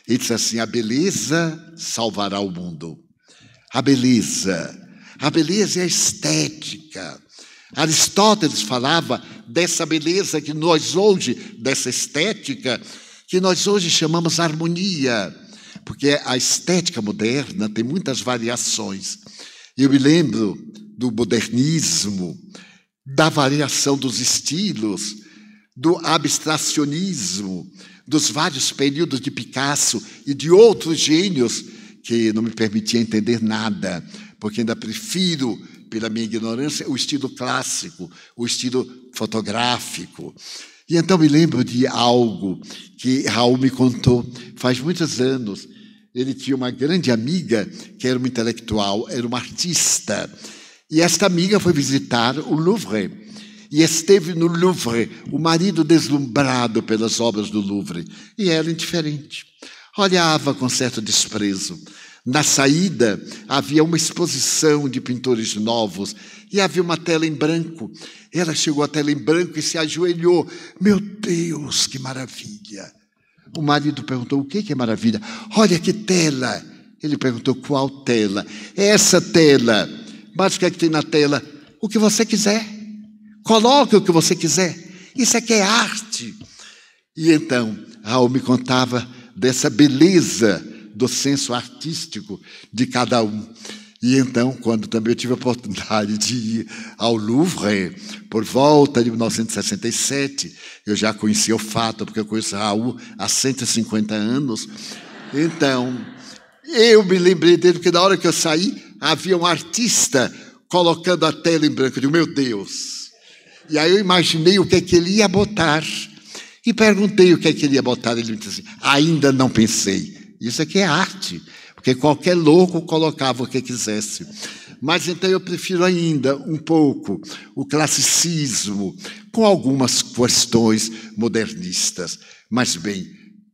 Ele disse assim: a beleza salvará o mundo. A beleza. A beleza é a estética. Aristóteles falava dessa beleza que nós hoje, dessa estética, que nós hoje chamamos harmonia, porque a estética moderna tem muitas variações. Eu me lembro do modernismo, da variação dos estilos, do abstracionismo, dos vários períodos de Picasso e de outros gênios que não me permitia entender nada, porque ainda prefiro pela minha ignorância, o estilo clássico, o estilo fotográfico. E então me lembro de algo que Raul me contou faz muitos anos. Ele tinha uma grande amiga que era uma intelectual, era uma artista. E esta amiga foi visitar o Louvre. E esteve no Louvre, o marido deslumbrado pelas obras do Louvre. E ela indiferente. Olhava com certo desprezo. Na saída havia uma exposição de pintores novos e havia uma tela em branco. Ela chegou à tela em branco e se ajoelhou. Meu Deus, que maravilha! O marido perguntou: O que é maravilha? Olha que tela! Ele perguntou: Qual tela? Essa tela. Mas o que é que tem na tela? O que você quiser. Coloque o que você quiser. Isso aqui é arte. E então, Raul me contava dessa beleza do senso artístico de cada um. E então, quando também eu tive a oportunidade de ir ao Louvre, por volta de 1967, eu já conhecia o fato, porque eu conheço Raul há 150 anos. Então, eu me lembrei dele, porque na hora que eu saí, havia um artista colocando a tela em branco. Eu digo, meu Deus! E aí eu imaginei o que é que ele ia botar. E perguntei o que é que ele ia botar. Ele me disse assim, ainda não pensei. Isso aqui é arte, porque qualquer louco colocava o que quisesse. Mas então eu prefiro ainda um pouco o classicismo, com algumas questões modernistas. Mas bem,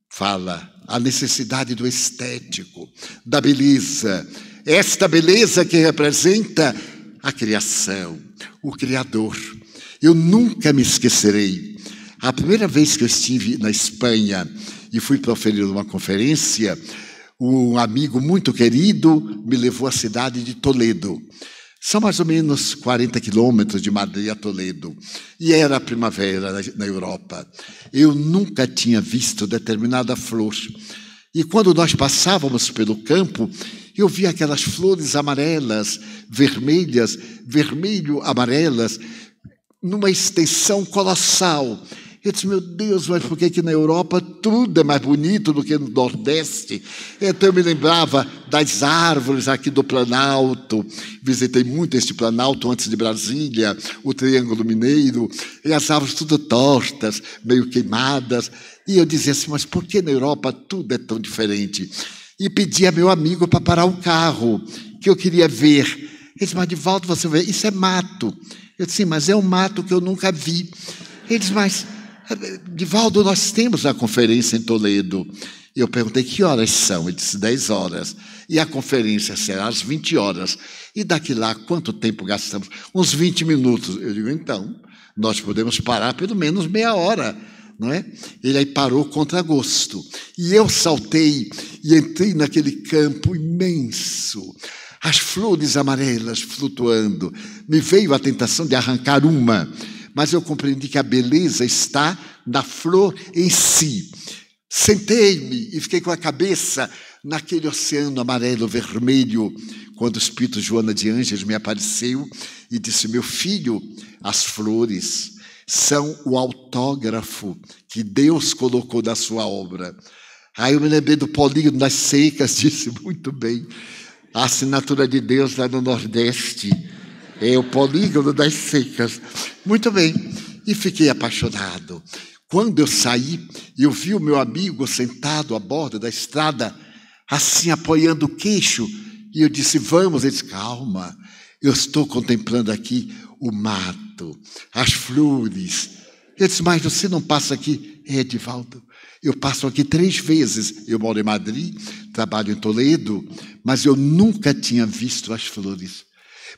fala a necessidade do estético, da beleza. Esta beleza que representa a criação, o Criador. Eu nunca me esquecerei. A primeira vez que eu estive na Espanha, e fui proferir uma conferência, um amigo muito querido me levou à cidade de Toledo. São mais ou menos 40 quilômetros de Madrid a Toledo. E era a primavera na Europa. Eu nunca tinha visto determinada flor. E quando nós passávamos pelo campo, eu via aquelas flores amarelas, vermelhas, vermelho-amarelas, numa extensão colossal. Eu disse, meu Deus, mas por que, que na Europa tudo é mais bonito do que no Nordeste? Então eu me lembrava das árvores aqui do Planalto. Visitei muito este Planalto antes de Brasília, o Triângulo Mineiro, e as árvores tudo tortas, meio queimadas. E eu dizia assim, mas por que na Europa tudo é tão diferente? E pedi a meu amigo para parar o carro, que eu queria ver. Ele disse, mas de volta você vê, isso é mato. Eu disse, mas é um mato que eu nunca vi. Ele disse, mas Divaldo, nós temos a conferência em Toledo. Eu perguntei que horas são. Ele disse 10 horas. E a conferência será às 20 horas. E daqui lá, quanto tempo gastamos? Uns 20 minutos. Eu digo, então, nós podemos parar pelo menos meia hora. Não é? Ele aí parou contra gosto. E eu saltei e entrei naquele campo imenso. As flores amarelas flutuando. Me veio a tentação de arrancar uma, mas eu compreendi que a beleza está na flor em si. Sentei-me e fiquei com a cabeça naquele oceano amarelo-vermelho, quando o Espírito Joana de Anjos me apareceu e disse: Meu filho, as flores são o autógrafo que Deus colocou na sua obra. Aí eu me lembrei do Polígono das Secas, *laughs* disse muito bem. A assinatura de Deus lá no Nordeste é o Polígono das Secas. Muito bem. E fiquei apaixonado. Quando eu saí, eu vi o meu amigo sentado à borda da estrada, assim apoiando o queixo, e eu disse: Vamos. Ele disse: Calma, eu estou contemplando aqui o mato, as flores. Eu disse: Mas você não passa aqui? É, Edivaldo, eu passo aqui três vezes. Eu moro em Madrid, trabalho em Toledo, mas eu nunca tinha visto as flores,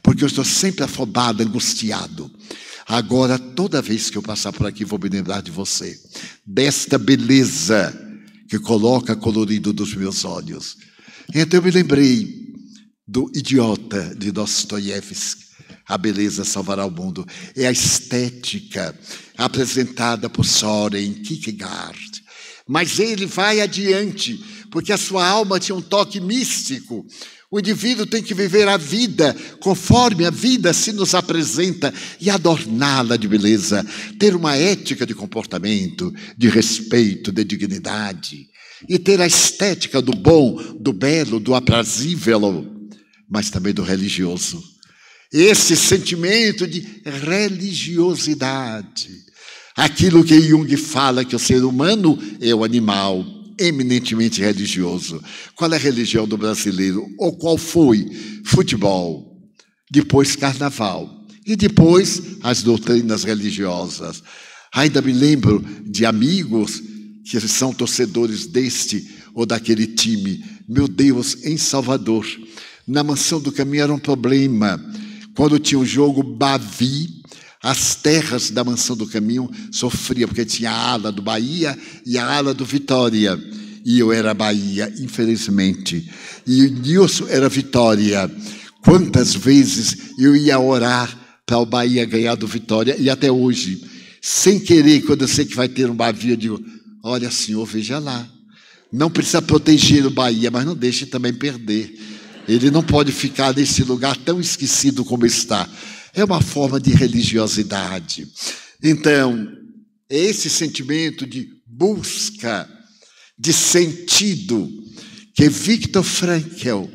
porque eu estou sempre afobado, angustiado. Agora, toda vez que eu passar por aqui, vou me lembrar de você, desta beleza que coloca colorido dos meus olhos. Então eu me lembrei do idiota de Dostoiévski. A beleza salvará o mundo. É a estética apresentada por Soren Kierkegaard. Mas ele vai adiante, porque a sua alma tinha um toque místico, o indivíduo tem que viver a vida conforme a vida se nos apresenta e adorná-la de beleza, ter uma ética de comportamento, de respeito, de dignidade, e ter a estética do bom, do belo, do aprazível, mas também do religioso. Esse sentimento de religiosidade, aquilo que Jung fala que o ser humano é o animal eminentemente religioso. Qual é a religião do brasileiro? Ou qual foi? Futebol, depois carnaval e depois as doutrinas religiosas. Ainda me lembro de amigos que são torcedores deste ou daquele time. Meu Deus, em Salvador, na mansão do caminho era um problema. Quando tinha o jogo Bavi, as terras da Mansão do Caminho sofriam, porque tinha a ala do Bahia e a ala do Vitória. E eu era Bahia, infelizmente. E o Nilson era Vitória. Quantas vezes eu ia orar para o Bahia ganhar do Vitória, e até hoje, sem querer, quando eu sei que vai ter um Bahia, eu digo: olha, senhor, veja lá. Não precisa proteger o Bahia, mas não deixe também perder. Ele não pode ficar nesse lugar tão esquecido como está. É uma forma de religiosidade. Então, é esse sentimento de busca de sentido que Viktor Frankl,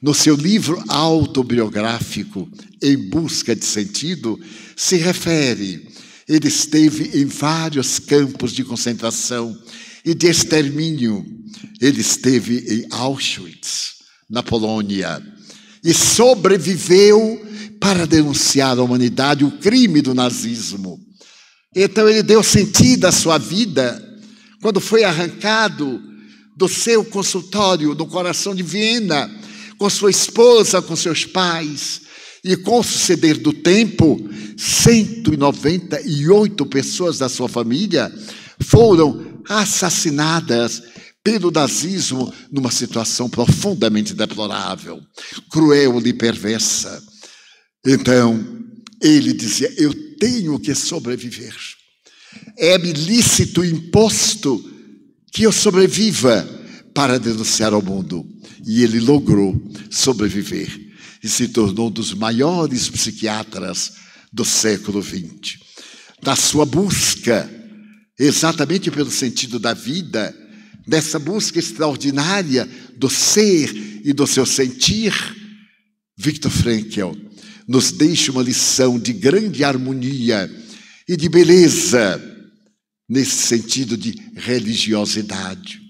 no seu livro autobiográfico Em Busca de Sentido, se refere. Ele esteve em vários campos de concentração e de extermínio. Ele esteve em Auschwitz, na Polônia, e sobreviveu para denunciar à humanidade o crime do nazismo. Então ele deu sentido à sua vida quando foi arrancado do seu consultório no coração de Viena, com sua esposa, com seus pais, e com o suceder do tempo, 198 pessoas da sua família foram assassinadas pelo nazismo numa situação profundamente deplorável, cruel e perversa. Então, ele dizia: Eu tenho que sobreviver. É-me lícito imposto que eu sobreviva para denunciar ao mundo. E ele logrou sobreviver e se tornou um dos maiores psiquiatras do século XX. Da sua busca, exatamente pelo sentido da vida, dessa busca extraordinária do ser e do seu sentir, Viktor Frankl nos deixa uma lição de grande harmonia e de beleza, nesse sentido de religiosidade.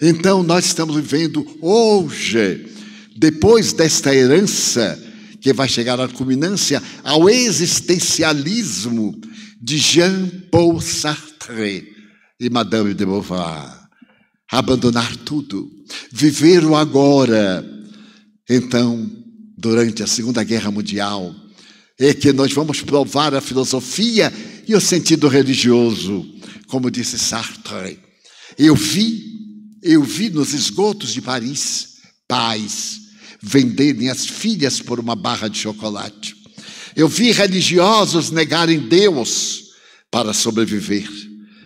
Então, nós estamos vivendo hoje, depois desta herança, que vai chegar à culminância, ao existencialismo de Jean-Paul Sartre e Madame de Beauvoir. abandonar tudo, viver o agora. Então, durante a Segunda Guerra Mundial, é que nós vamos provar a filosofia e o sentido religioso, como disse Sartre. Eu vi, eu vi nos esgotos de Paris pais venderem as filhas por uma barra de chocolate. Eu vi religiosos negarem Deus para sobreviver.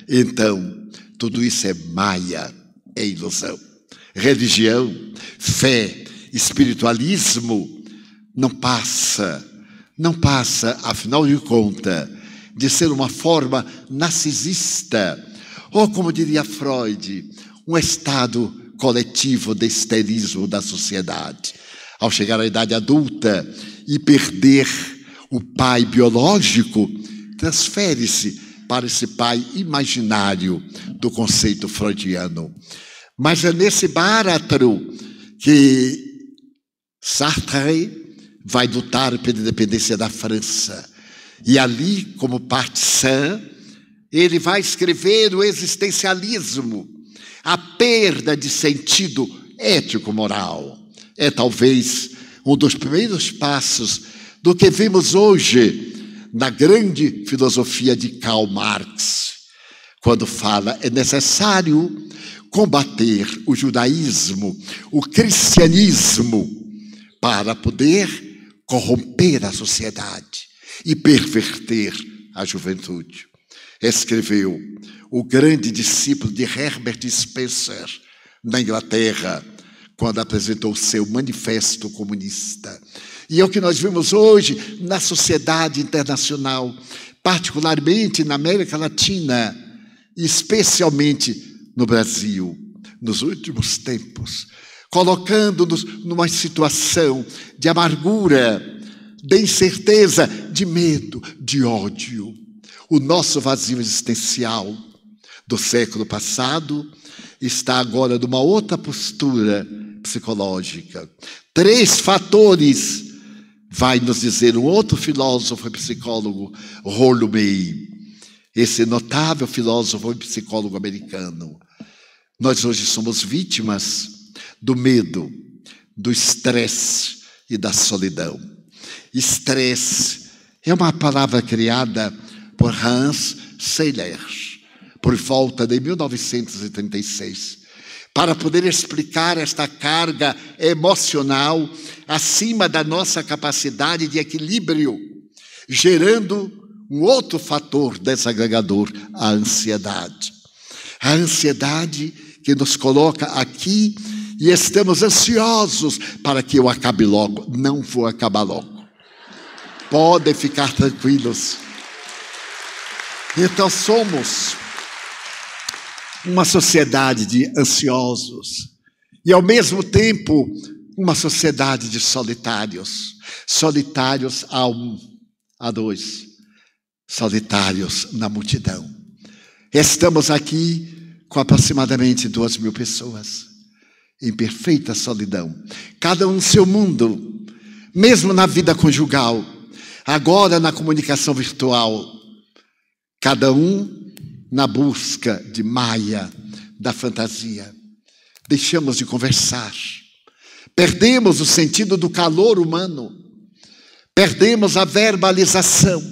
Então, tudo isso é maia, é ilusão. Religião, fé, espiritualismo não passa, não passa, afinal de contas, de ser uma forma narcisista, ou como diria Freud, um estado coletivo de esterismo da sociedade. Ao chegar à idade adulta e perder o pai biológico, transfere-se para esse pai imaginário do conceito freudiano. Mas é nesse báratro que Sartre vai lutar pela independência da França. E ali, como partisan, ele vai escrever o existencialismo, a perda de sentido ético-moral. É talvez um dos primeiros passos do que vemos hoje na grande filosofia de Karl Marx, quando fala é necessário combater o judaísmo, o cristianismo, para poder corromper a sociedade e perverter a juventude. Escreveu o grande discípulo de Herbert Spencer, na Inglaterra, quando apresentou seu manifesto comunista. E é o que nós vemos hoje na sociedade internacional, particularmente na América Latina, especialmente no Brasil, nos últimos tempos, colocando-nos numa situação de amargura, de incerteza, de medo, de ódio. O nosso vazio existencial do século passado está agora numa outra postura psicológica. Três fatores vai nos dizer um outro filósofo e psicólogo, Rollo May, esse notável filósofo e psicólogo americano. Nós hoje somos vítimas do medo, do estresse e da solidão. Estresse é uma palavra criada por Hans Seiler, por volta de 1936, para poder explicar esta carga emocional acima da nossa capacidade de equilíbrio, gerando um outro fator desagregador, a ansiedade. A ansiedade que nos coloca aqui e estamos ansiosos para que eu acabe logo. Não vou acabar logo. Podem ficar tranquilos. Então somos uma sociedade de ansiosos e ao mesmo tempo uma sociedade de solitários, solitários a um, a dois, solitários na multidão. Estamos aqui com aproximadamente duas mil pessoas, em perfeita solidão, cada um no seu mundo, mesmo na vida conjugal, agora na comunicação virtual, cada um na busca de Maia, da fantasia. Deixamos de conversar, perdemos o sentido do calor humano, perdemos a verbalização,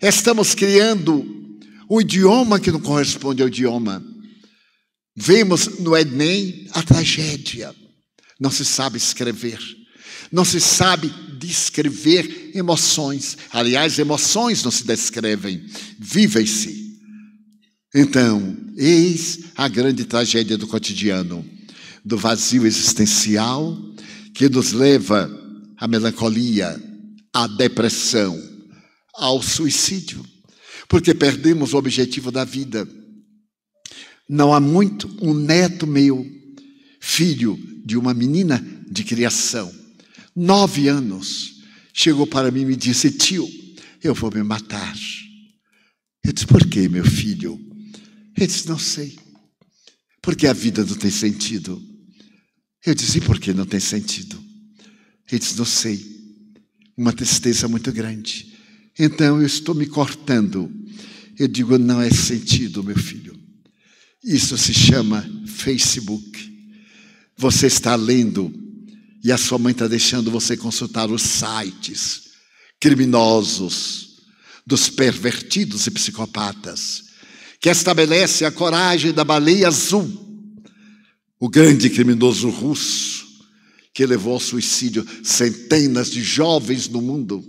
estamos criando o idioma que não corresponde ao idioma. Vemos no Enem a tragédia. Não se sabe escrever. Não se sabe descrever emoções. Aliás, emoções não se descrevem, vivem-se. Então, eis a grande tragédia do cotidiano, do vazio existencial que nos leva à melancolia, à depressão, ao suicídio porque perdemos o objetivo da vida. Não há muito, um neto meu, filho de uma menina de criação, nove anos, chegou para mim e me disse: Tio, eu vou me matar. Eu disse: Por que, meu filho? Ele disse: Não sei. Porque a vida não tem sentido. Eu disse: E por que não tem sentido? Ele disse: Não sei. Uma tristeza muito grande. Então eu estou me cortando. Eu digo, não é sentido, meu filho. Isso se chama Facebook. Você está lendo e a sua mãe está deixando você consultar os sites criminosos dos pervertidos e psicopatas que estabelece a coragem da baleia azul, o grande criminoso russo que levou ao suicídio centenas de jovens no mundo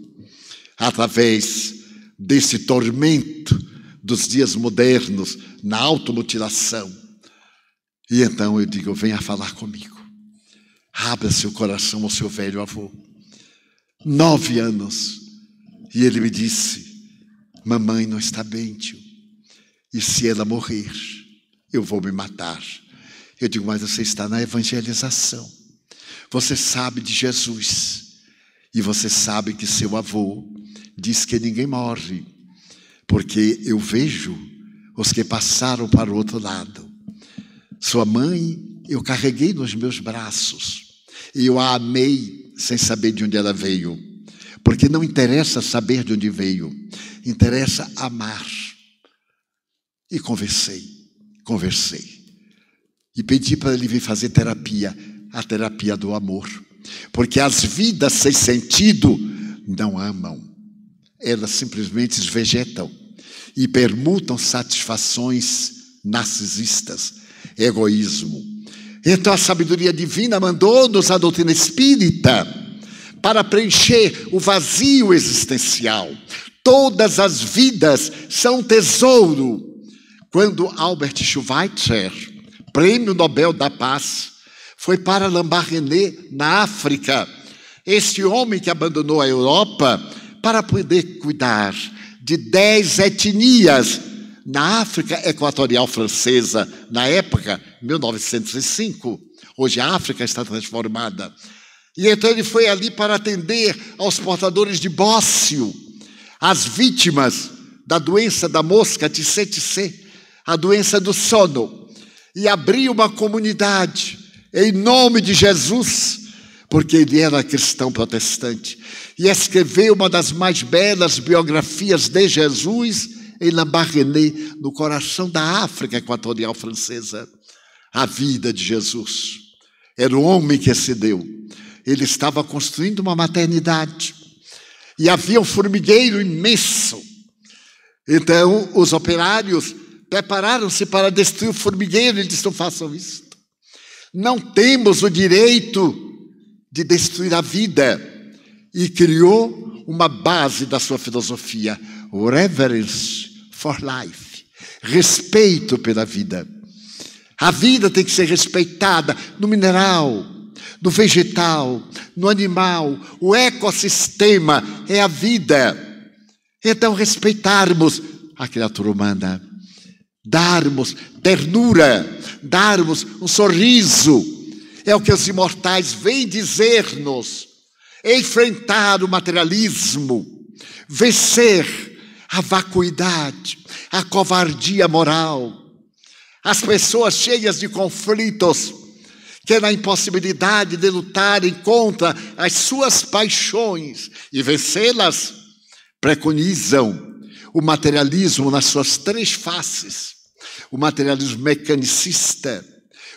através desse tormento dos dias modernos na automutilação. E então eu digo: venha falar comigo. Abra seu coração ao seu velho avô. Nove anos. E ele me disse: Mamãe não está bem, tio. E se ela morrer, eu vou me matar. Eu digo: Mas você está na evangelização. Você sabe de Jesus. E você sabe que seu avô diz que ninguém morre, porque eu vejo os que passaram para o outro lado. Sua mãe eu carreguei nos meus braços e eu a amei sem saber de onde ela veio, porque não interessa saber de onde veio, interessa amar. E conversei, conversei. E pedi para ele vir fazer terapia, a terapia do amor. Porque as vidas sem sentido não amam, elas simplesmente vegetam e permutam satisfações narcisistas, egoísmo. Então a sabedoria divina mandou-nos a doutrina espírita para preencher o vazio existencial. Todas as vidas são tesouro. Quando Albert Schweitzer, prêmio Nobel da Paz, foi para Lambaréné, na África, este homem que abandonou a Europa para poder cuidar de dez etnias na África Equatorial Francesa, na época, 1905. Hoje a África está transformada. E então ele foi ali para atender aos portadores de bócio, as vítimas da doença da mosca TCTC, a doença do sono, e abriu uma comunidade em nome de Jesus porque ele era cristão protestante, e escreveu uma das mais belas biografias de Jesus em Lambaréné, no coração da África Equatorial Francesa. A vida de Jesus. Era o homem que se deu. Ele estava construindo uma maternidade. E havia um formigueiro imenso. Então, os operários prepararam-se para destruir o formigueiro. Ele disse: Não façam isso. Não temos o direito de destruir a vida e criou uma base da sua filosofia, reverence for life, respeito pela vida. A vida tem que ser respeitada no mineral, no vegetal, no animal. O ecossistema é a vida. Então, respeitarmos a criatura humana, darmos ternura, darmos um sorriso, é o que os imortais vêm dizer-nos. Enfrentar o materialismo, vencer a vacuidade, a covardia moral, as pessoas cheias de conflitos, que na impossibilidade de lutarem contra as suas paixões e vencê-las, preconizam o materialismo nas suas três faces: o materialismo mecanicista,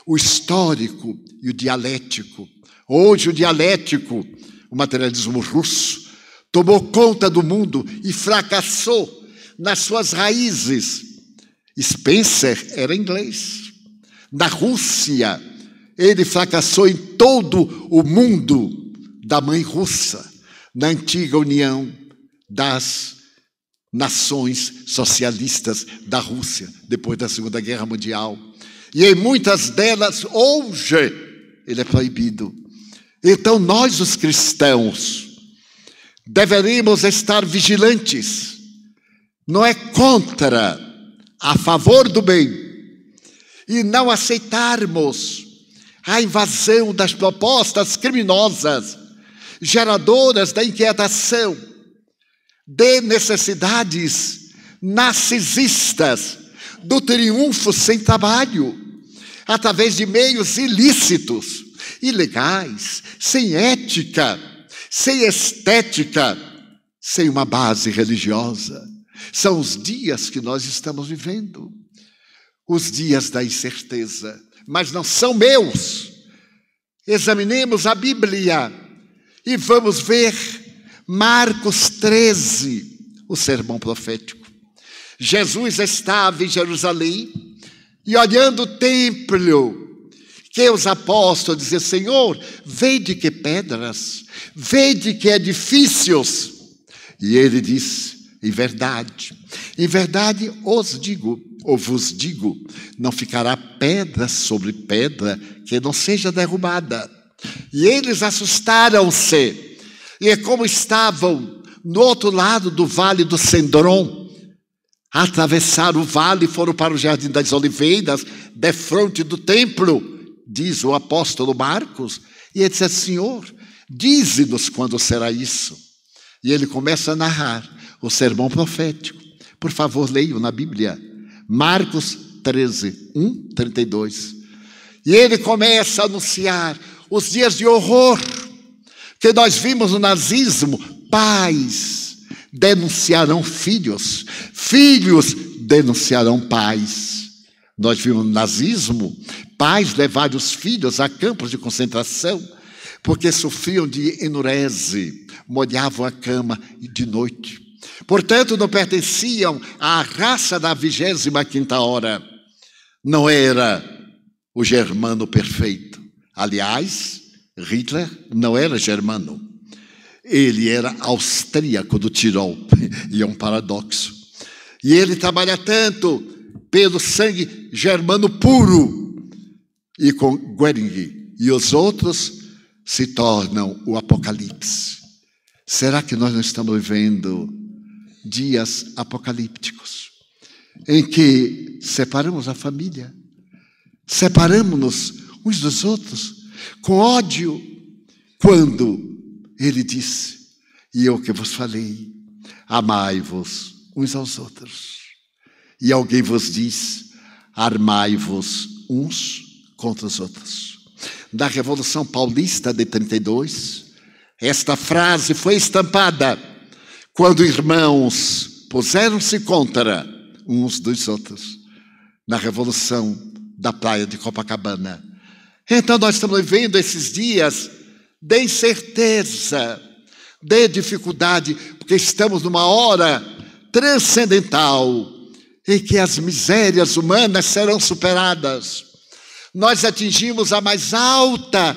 o histórico e o dialético. Hoje, o dialético, o materialismo russo, tomou conta do mundo e fracassou nas suas raízes. Spencer era inglês. Na Rússia, ele fracassou em todo o mundo da mãe russa, na antiga União das Nações Socialistas da Rússia, depois da Segunda Guerra Mundial. E em muitas delas, hoje, ele é proibido. Então, nós, os cristãos, deveríamos estar vigilantes. Não é contra, a favor do bem. E não aceitarmos a invasão das propostas criminosas, geradoras da inquietação, de necessidades narcisistas, do triunfo sem trabalho, através de meios ilícitos, ilegais, sem ética, sem estética, sem uma base religiosa. São os dias que nós estamos vivendo. os dias da incerteza, mas não são meus. Examinemos a Bíblia e vamos ver Marcos 13, o sermão profético. Jesus estava em Jerusalém e olhando o templo, que os apóstolos diziam: Senhor, vede que pedras, vede que edifícios. E ele disse: Em verdade, em verdade os digo, ou vos digo, não ficará pedra sobre pedra que não seja derrubada. E eles assustaram-se, e como estavam no outro lado do vale do Sendron, atravessaram o vale e foram para o Jardim das Oliveiras, defronte do templo diz o apóstolo Marcos, e ele diz assim, Senhor, dize-nos quando será isso. E ele começa a narrar o sermão profético. Por favor, leiam na Bíblia. Marcos 13, 1, 32. E ele começa a anunciar os dias de horror que nós vimos no nazismo. Pais denunciarão filhos, filhos denunciarão pais. Nós vimos no nazismo pais levaram os filhos a campos de concentração porque sofriam de enurese, molhavam a cama de noite. Portanto, não pertenciam à raça da vigésima quinta hora. Não era o germano perfeito. Aliás, Hitler não era germano. Ele era austríaco do Tirol, *laughs* e é um paradoxo. E ele trabalha tanto pelo sangue germano puro, e com Goering e os outros se tornam o Apocalipse. Será que nós não estamos vivendo dias apocalípticos em que separamos a família, separamos-nos uns dos outros com ódio, quando ele disse: E eu que vos falei, amai-vos uns aos outros. E alguém vos diz: armai-vos uns contra os outros. Da Revolução Paulista de 32, esta frase foi estampada quando irmãos puseram-se contra uns dos outros na Revolução da Praia de Copacabana. Então nós estamos vivendo esses dias de incerteza, de dificuldade, porque estamos numa hora transcendental em que as misérias humanas serão superadas nós atingimos a mais alta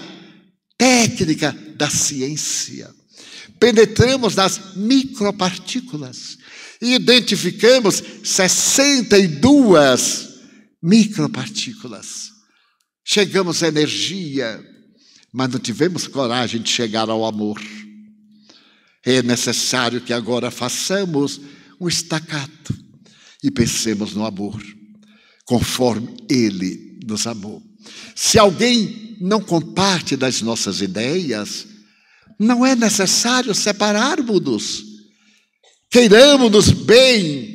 técnica da ciência. Penetramos nas micropartículas e identificamos 62 micropartículas. Chegamos à energia, mas não tivemos coragem de chegar ao amor. É necessário que agora façamos um estacato e pensemos no amor, conforme ele nos amou. Se alguém não comparte das nossas ideias, não é necessário separarmos-nos. Queiramos-nos bem,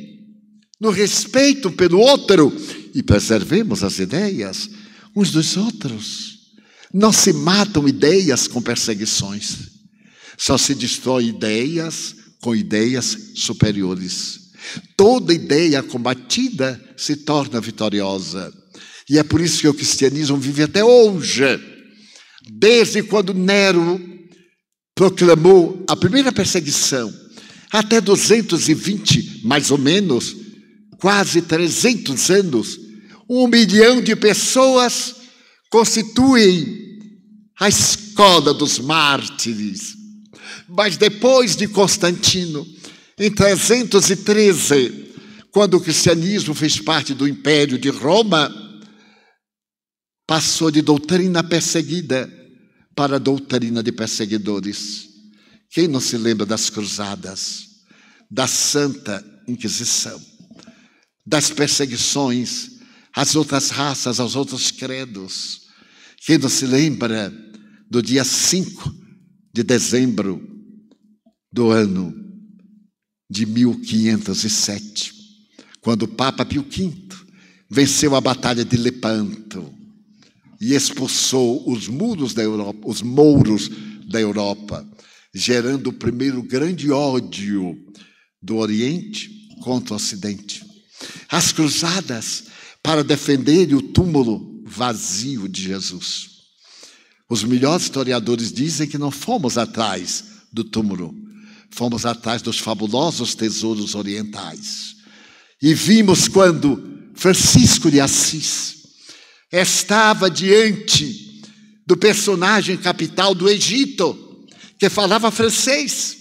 no respeito pelo outro e preservemos as ideias uns dos outros. Não se matam ideias com perseguições, só se destrói ideias com ideias superiores. Toda ideia combatida se torna vitoriosa. E é por isso que o cristianismo vive até hoje. Desde quando Nero proclamou a primeira perseguição, até 220, mais ou menos, quase 300 anos, um milhão de pessoas constituem a escola dos mártires. Mas depois de Constantino, em 313, quando o cristianismo fez parte do Império de Roma, passou de doutrina perseguida para doutrina de perseguidores. Quem não se lembra das cruzadas, da Santa Inquisição, das perseguições às outras raças, aos outros credos? Quem não se lembra do dia 5 de dezembro do ano de 1507, quando o Papa Pio V venceu a Batalha de Lepanto? e expulsou os muros da Europa, os mouros da Europa, gerando o primeiro grande ódio do Oriente contra o Ocidente. As cruzadas para defender o túmulo vazio de Jesus. Os melhores historiadores dizem que não fomos atrás do túmulo, fomos atrás dos fabulosos tesouros orientais. E vimos quando Francisco de Assis estava diante do personagem capital do Egito, que falava francês,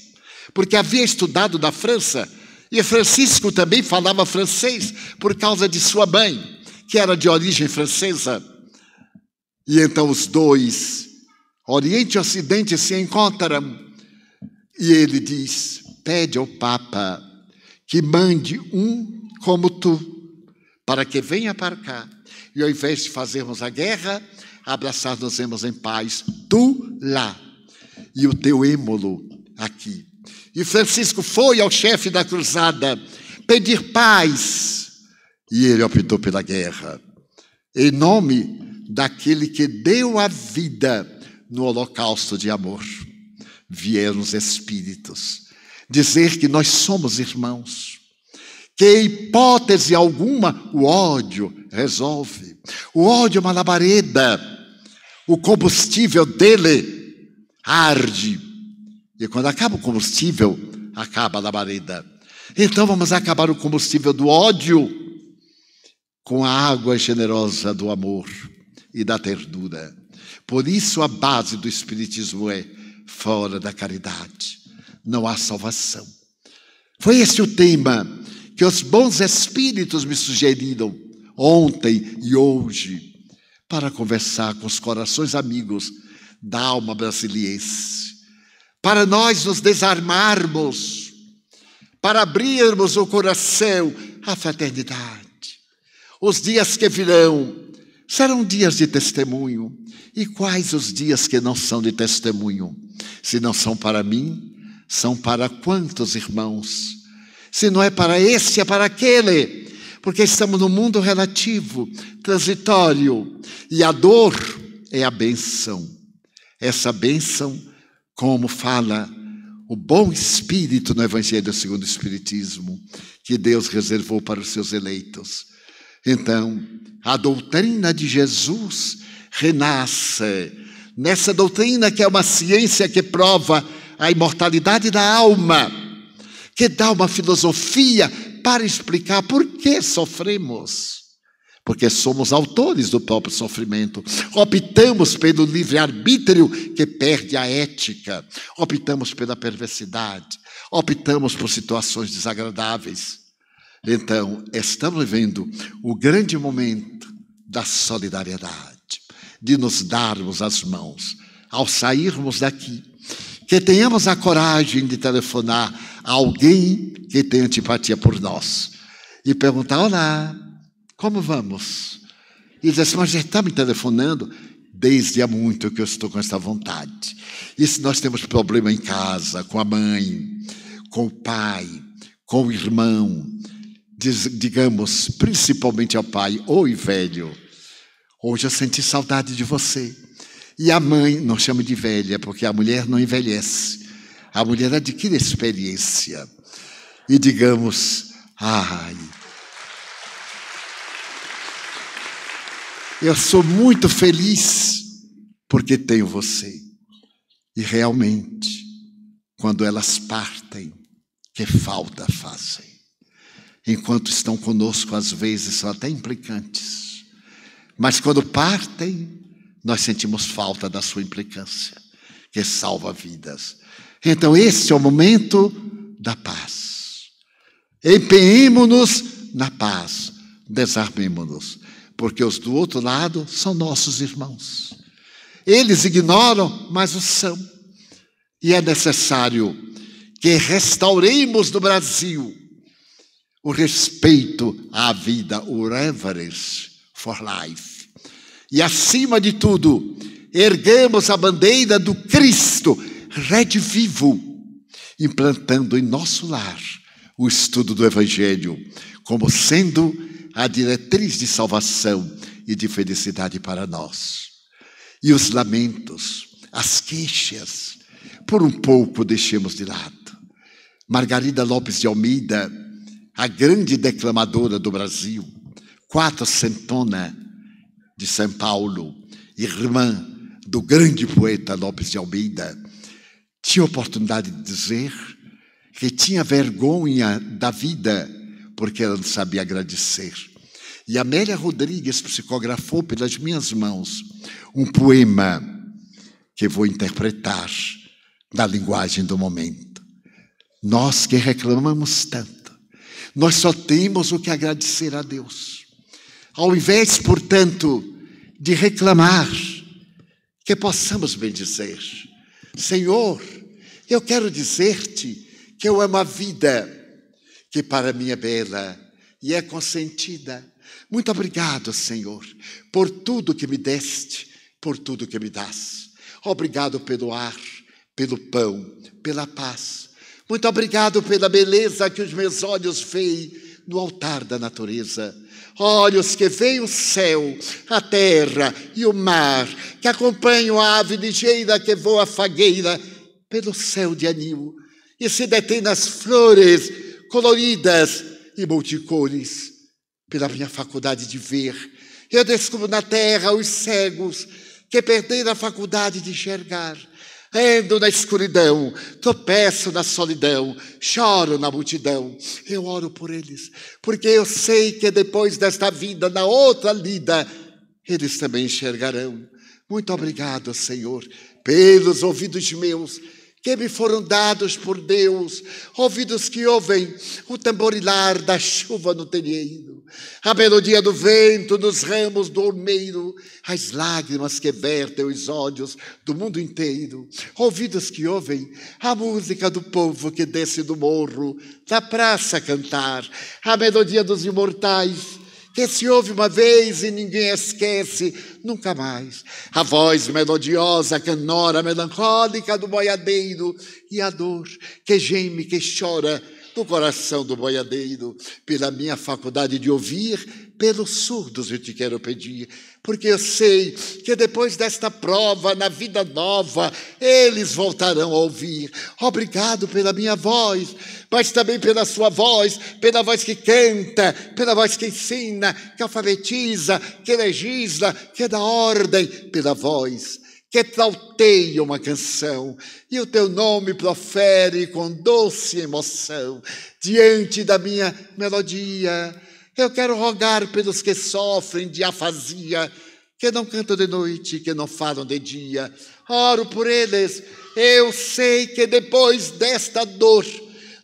porque havia estudado na França, e Francisco também falava francês por causa de sua mãe, que era de origem francesa. E então os dois, Oriente e Ocidente, se encontram, e ele diz: pede ao Papa que mande um como tu, para que venha para cá. E ao invés de fazermos a guerra, abraçar-nos em paz, tu lá e o teu êmulo aqui. E Francisco foi ao chefe da cruzada pedir paz, e ele optou pela guerra, em nome daquele que deu a vida no holocausto de amor. Vieram os Espíritos dizer que nós somos irmãos que hipótese alguma o ódio resolve. O ódio é uma labareda, o combustível dele arde. E quando acaba o combustível, acaba a labareda. Então vamos acabar o combustível do ódio com a água generosa do amor e da ternura. Por isso a base do Espiritismo é fora da caridade. Não há salvação. Foi esse o tema que os bons espíritos me sugeriram ontem e hoje para conversar com os corações amigos da alma brasiliense, para nós nos desarmarmos, para abrirmos o coração à fraternidade. Os dias que virão serão dias de testemunho. E quais os dias que não são de testemunho? Se não são para mim, são para quantos irmãos? Se não é para esse, é para aquele. Porque estamos no mundo relativo, transitório. E a dor é a benção. Essa benção, como fala o bom espírito no Evangelho segundo o Espiritismo, que Deus reservou para os seus eleitos. Então, a doutrina de Jesus renasce nessa doutrina que é uma ciência que prova a imortalidade da alma que dá uma filosofia para explicar por que sofremos. Porque somos autores do próprio sofrimento. Optamos pelo livre-arbítrio que perde a ética. Optamos pela perversidade. Optamos por situações desagradáveis. Então, estamos vivendo o grande momento da solidariedade, de nos darmos as mãos ao sairmos daqui. Que tenhamos a coragem de telefonar alguém que tem antipatia por nós e perguntar: Olá, como vamos? E diz assim: Mas já está me telefonando? Desde há muito que eu estou com essa vontade. E se nós temos problema em casa, com a mãe, com o pai, com o irmão, digamos, principalmente ao pai, oi velho, hoje eu senti saudade de você. E a mãe não chama de velha, porque a mulher não envelhece. A mulher adquire experiência. E digamos, ai, eu sou muito feliz porque tenho você. E realmente, quando elas partem, que falta fazem. Enquanto estão conosco, às vezes são até implicantes. Mas quando partem, nós sentimos falta da sua implicância, que salva vidas. Então, esse é o momento da paz. Empenhemos-nos na paz, desarmemos-nos, porque os do outro lado são nossos irmãos. Eles ignoram, mas o são. E é necessário que restauremos no Brasil o respeito à vida, o reverence for life. E acima de tudo, erguemos a bandeira do Cristo rede vivo, implantando em nosso lar o estudo do Evangelho como sendo a diretriz de salvação e de felicidade para nós. E os lamentos, as queixas, por um pouco deixemos de lado. Margarida Lopes de Almeida, a grande declamadora do Brasil, quatrocentona de São Paulo, irmã do grande poeta Lopes de Almeida, tinha oportunidade de dizer que tinha vergonha da vida porque ela não sabia agradecer. E Amélia Rodrigues psicografou pelas minhas mãos um poema que vou interpretar na linguagem do momento. Nós que reclamamos tanto, nós só temos o que agradecer a Deus. Ao invés, portanto, de reclamar, que possamos bem dizer: Senhor, eu quero dizer-te que eu amo a vida, que para mim é bela e é consentida. Muito obrigado, Senhor, por tudo que me deste, por tudo que me das. Obrigado pelo ar, pelo pão, pela paz. Muito obrigado pela beleza que os meus olhos veem no altar da natureza. Olhos que veem o céu, a terra e o mar, que acompanham a ave ligeira que voa fagueira pelo céu de anil e se detém nas flores coloridas e multicores. Pela minha faculdade de ver, eu descubro na terra os cegos que perderam a faculdade de enxergar. Ando na escuridão, tropeço na solidão, choro na multidão. Eu oro por eles, porque eu sei que depois desta vida, na outra lida, eles também enxergarão. Muito obrigado, Senhor, pelos ouvidos meus que me foram dados por Deus, ouvidos que ouvem o tamborilar da chuva no telheiro, a melodia do vento nos ramos do ormeiro, as lágrimas que vertem os olhos do mundo inteiro, ouvidos que ouvem a música do povo que desce do morro, da praça cantar, a melodia dos imortais que se ouve uma vez e ninguém esquece nunca mais. A voz melodiosa, canora, melancólica do boiadeiro e a dor que geme, que chora no coração do boiadeiro, pela minha faculdade de ouvir, pelos surdos eu te quero pedir, porque eu sei que depois desta prova, na vida nova, eles voltarão a ouvir. Obrigado pela minha voz, mas também pela sua voz, pela voz que canta, pela voz que ensina, que alfabetiza, que legisla, que dá ordem, pela voz que trauteia uma canção, e o teu nome profere com doce emoção diante da minha melodia eu quero rogar pelos que sofrem de afasia, que não cantam de noite, que não falam de dia. Oro por eles. Eu sei que depois desta dor,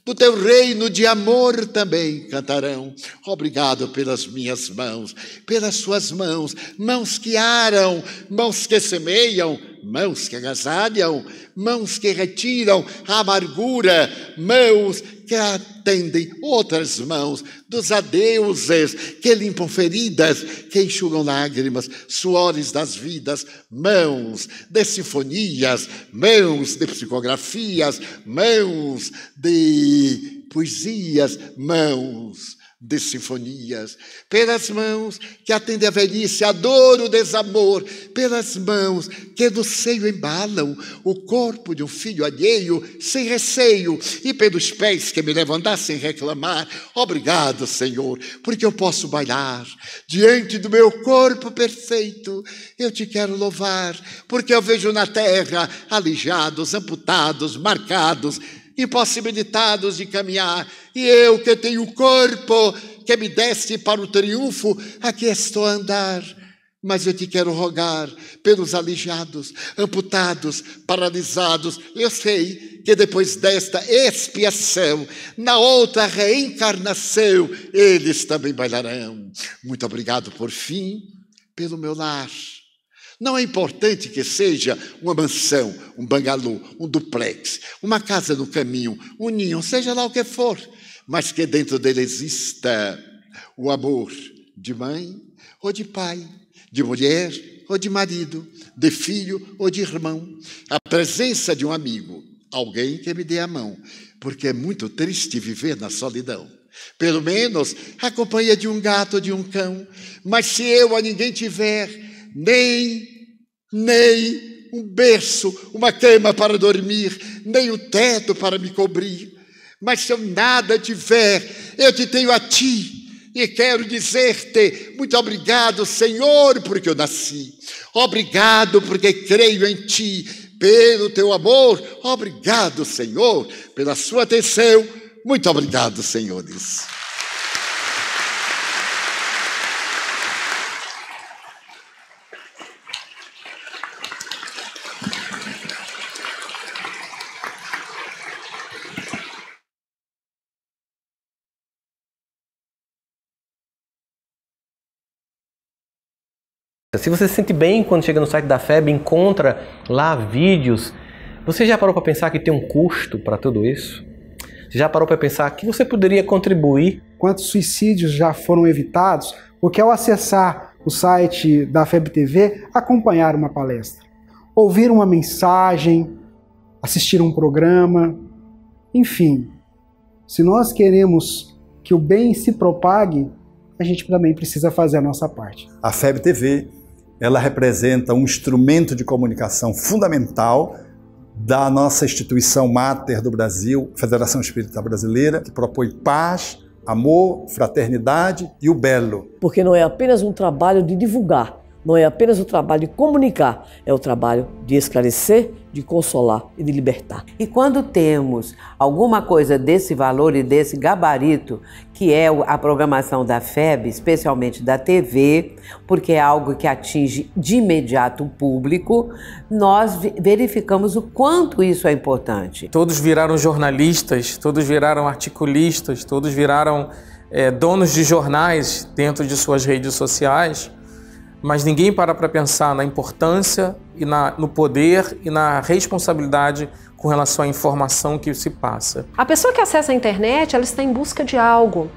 do teu reino de amor também cantarão. Obrigado pelas minhas mãos, pelas suas mãos, mãos que aram, mãos que semeiam, mãos que agasalham, mãos que retiram a amargura, mãos que atendem outras mãos dos adeuses, que limpam feridas, que enxugam lágrimas, suores das vidas, mãos de sinfonias, mãos de psicografias, mãos de poesias, mãos de sinfonias, pelas mãos que atendem a velhice, a dor, o desamor, pelas mãos que do seio embalam o corpo de um filho alheio, sem receio, e pelos pés que me andar sem reclamar. Obrigado, Senhor, porque eu posso bailar diante do meu corpo perfeito. Eu te quero louvar, porque eu vejo na terra aleijados, amputados, marcados, impossibilitados de caminhar, e eu que tenho o corpo que me deste para o triunfo, aqui estou a andar. Mas eu te quero rogar pelos aleijados, amputados, paralisados. Eu sei que depois desta expiação, na outra reencarnação, eles também bailarão. Muito obrigado por fim pelo meu lar não é importante que seja uma mansão, um bangalô, um duplex, uma casa no caminho, um ninho, seja lá o que for, mas que dentro dele exista o amor de mãe ou de pai, de mulher ou de marido, de filho ou de irmão, a presença de um amigo, alguém que me dê a mão, porque é muito triste viver na solidão. Pelo menos a companhia de um gato ou de um cão, mas se eu a ninguém tiver, nem nem um berço, uma cama para dormir, nem o teto para me cobrir. Mas se eu nada tiver, eu te tenho a ti, E quero dizer-te muito obrigado, Senhor, porque eu nasci. Obrigado porque creio em Ti, pelo Teu amor. Obrigado, Senhor, pela Sua atenção. Muito obrigado, senhores. Se você se sente bem quando chega no site da FEB, encontra lá vídeos, você já parou para pensar que tem um custo para tudo isso? Você já parou para pensar que você poderia contribuir? Quantos suicídios já foram evitados? Porque ao acessar o site da FEB TV, acompanhar uma palestra, ouvir uma mensagem, assistir um programa, enfim. Se nós queremos que o bem se propague, a gente também precisa fazer a nossa parte. A FEB TV ela representa um instrumento de comunicação fundamental da nossa instituição máter do Brasil, Federação Espírita Brasileira, que propõe paz, amor, fraternidade e o belo. Porque não é apenas um trabalho de divulgar, não é apenas o trabalho de comunicar, é o trabalho de esclarecer, de consolar e de libertar. E quando temos alguma coisa desse valor e desse gabarito, que é a programação da FEB, especialmente da TV, porque é algo que atinge de imediato o público, nós verificamos o quanto isso é importante. Todos viraram jornalistas, todos viraram articulistas, todos viraram é, donos de jornais dentro de suas redes sociais mas ninguém para para pensar na importância e na, no poder e na responsabilidade com relação à informação que se passa. A pessoa que acessa a internet, ela está em busca de algo.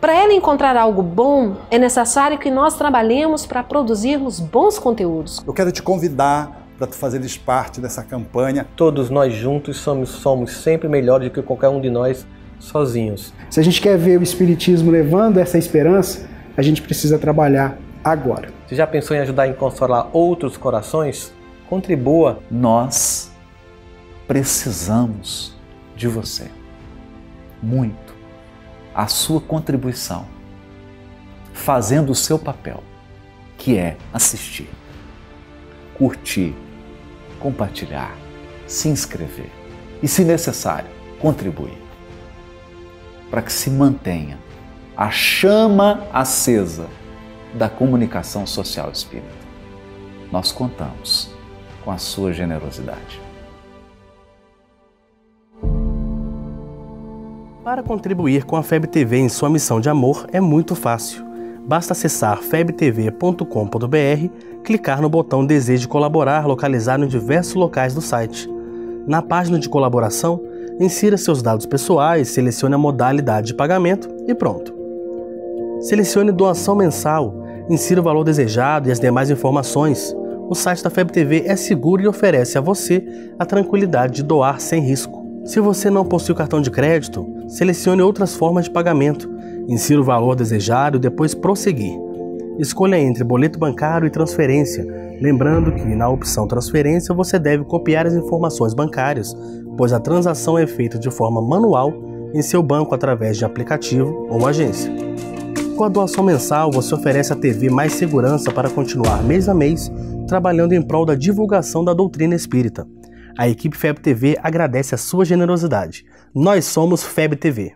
Para ela encontrar algo bom, é necessário que nós trabalhemos para produzirmos bons conteúdos. Eu quero te convidar para tu fazeres parte dessa campanha. Todos nós juntos somos, somos sempre melhores do que qualquer um de nós sozinhos. Se a gente quer ver o Espiritismo levando essa esperança, a gente precisa trabalhar agora. Você já pensou em ajudar em consolar outros corações? Contribua. Nós precisamos de você. Muito. A sua contribuição. Fazendo o seu papel, que é assistir, curtir, compartilhar, se inscrever e, se necessário, contribuir para que se mantenha a chama acesa da comunicação social espírita. Nós contamos com a sua generosidade. Para contribuir com a FEB TV em sua missão de amor é muito fácil. Basta acessar febtv.com.br, clicar no botão Deseje colaborar localizado em diversos locais do site. Na página de colaboração, insira seus dados pessoais, selecione a modalidade de pagamento e pronto. Selecione doação mensal insira o valor desejado e as demais informações. O site da FEB TV é seguro e oferece a você a tranquilidade de doar sem risco. Se você não possui cartão de crédito, selecione outras formas de pagamento. Insira o valor desejado e depois prosseguir. Escolha entre boleto bancário e transferência, lembrando que na opção transferência você deve copiar as informações bancárias, pois a transação é feita de forma manual em seu banco através de aplicativo ou agência. Com a doação mensal, você oferece à TV mais segurança para continuar mês a mês trabalhando em prol da divulgação da doutrina espírita. A equipe FEB TV agradece a sua generosidade. Nós somos FEB TV.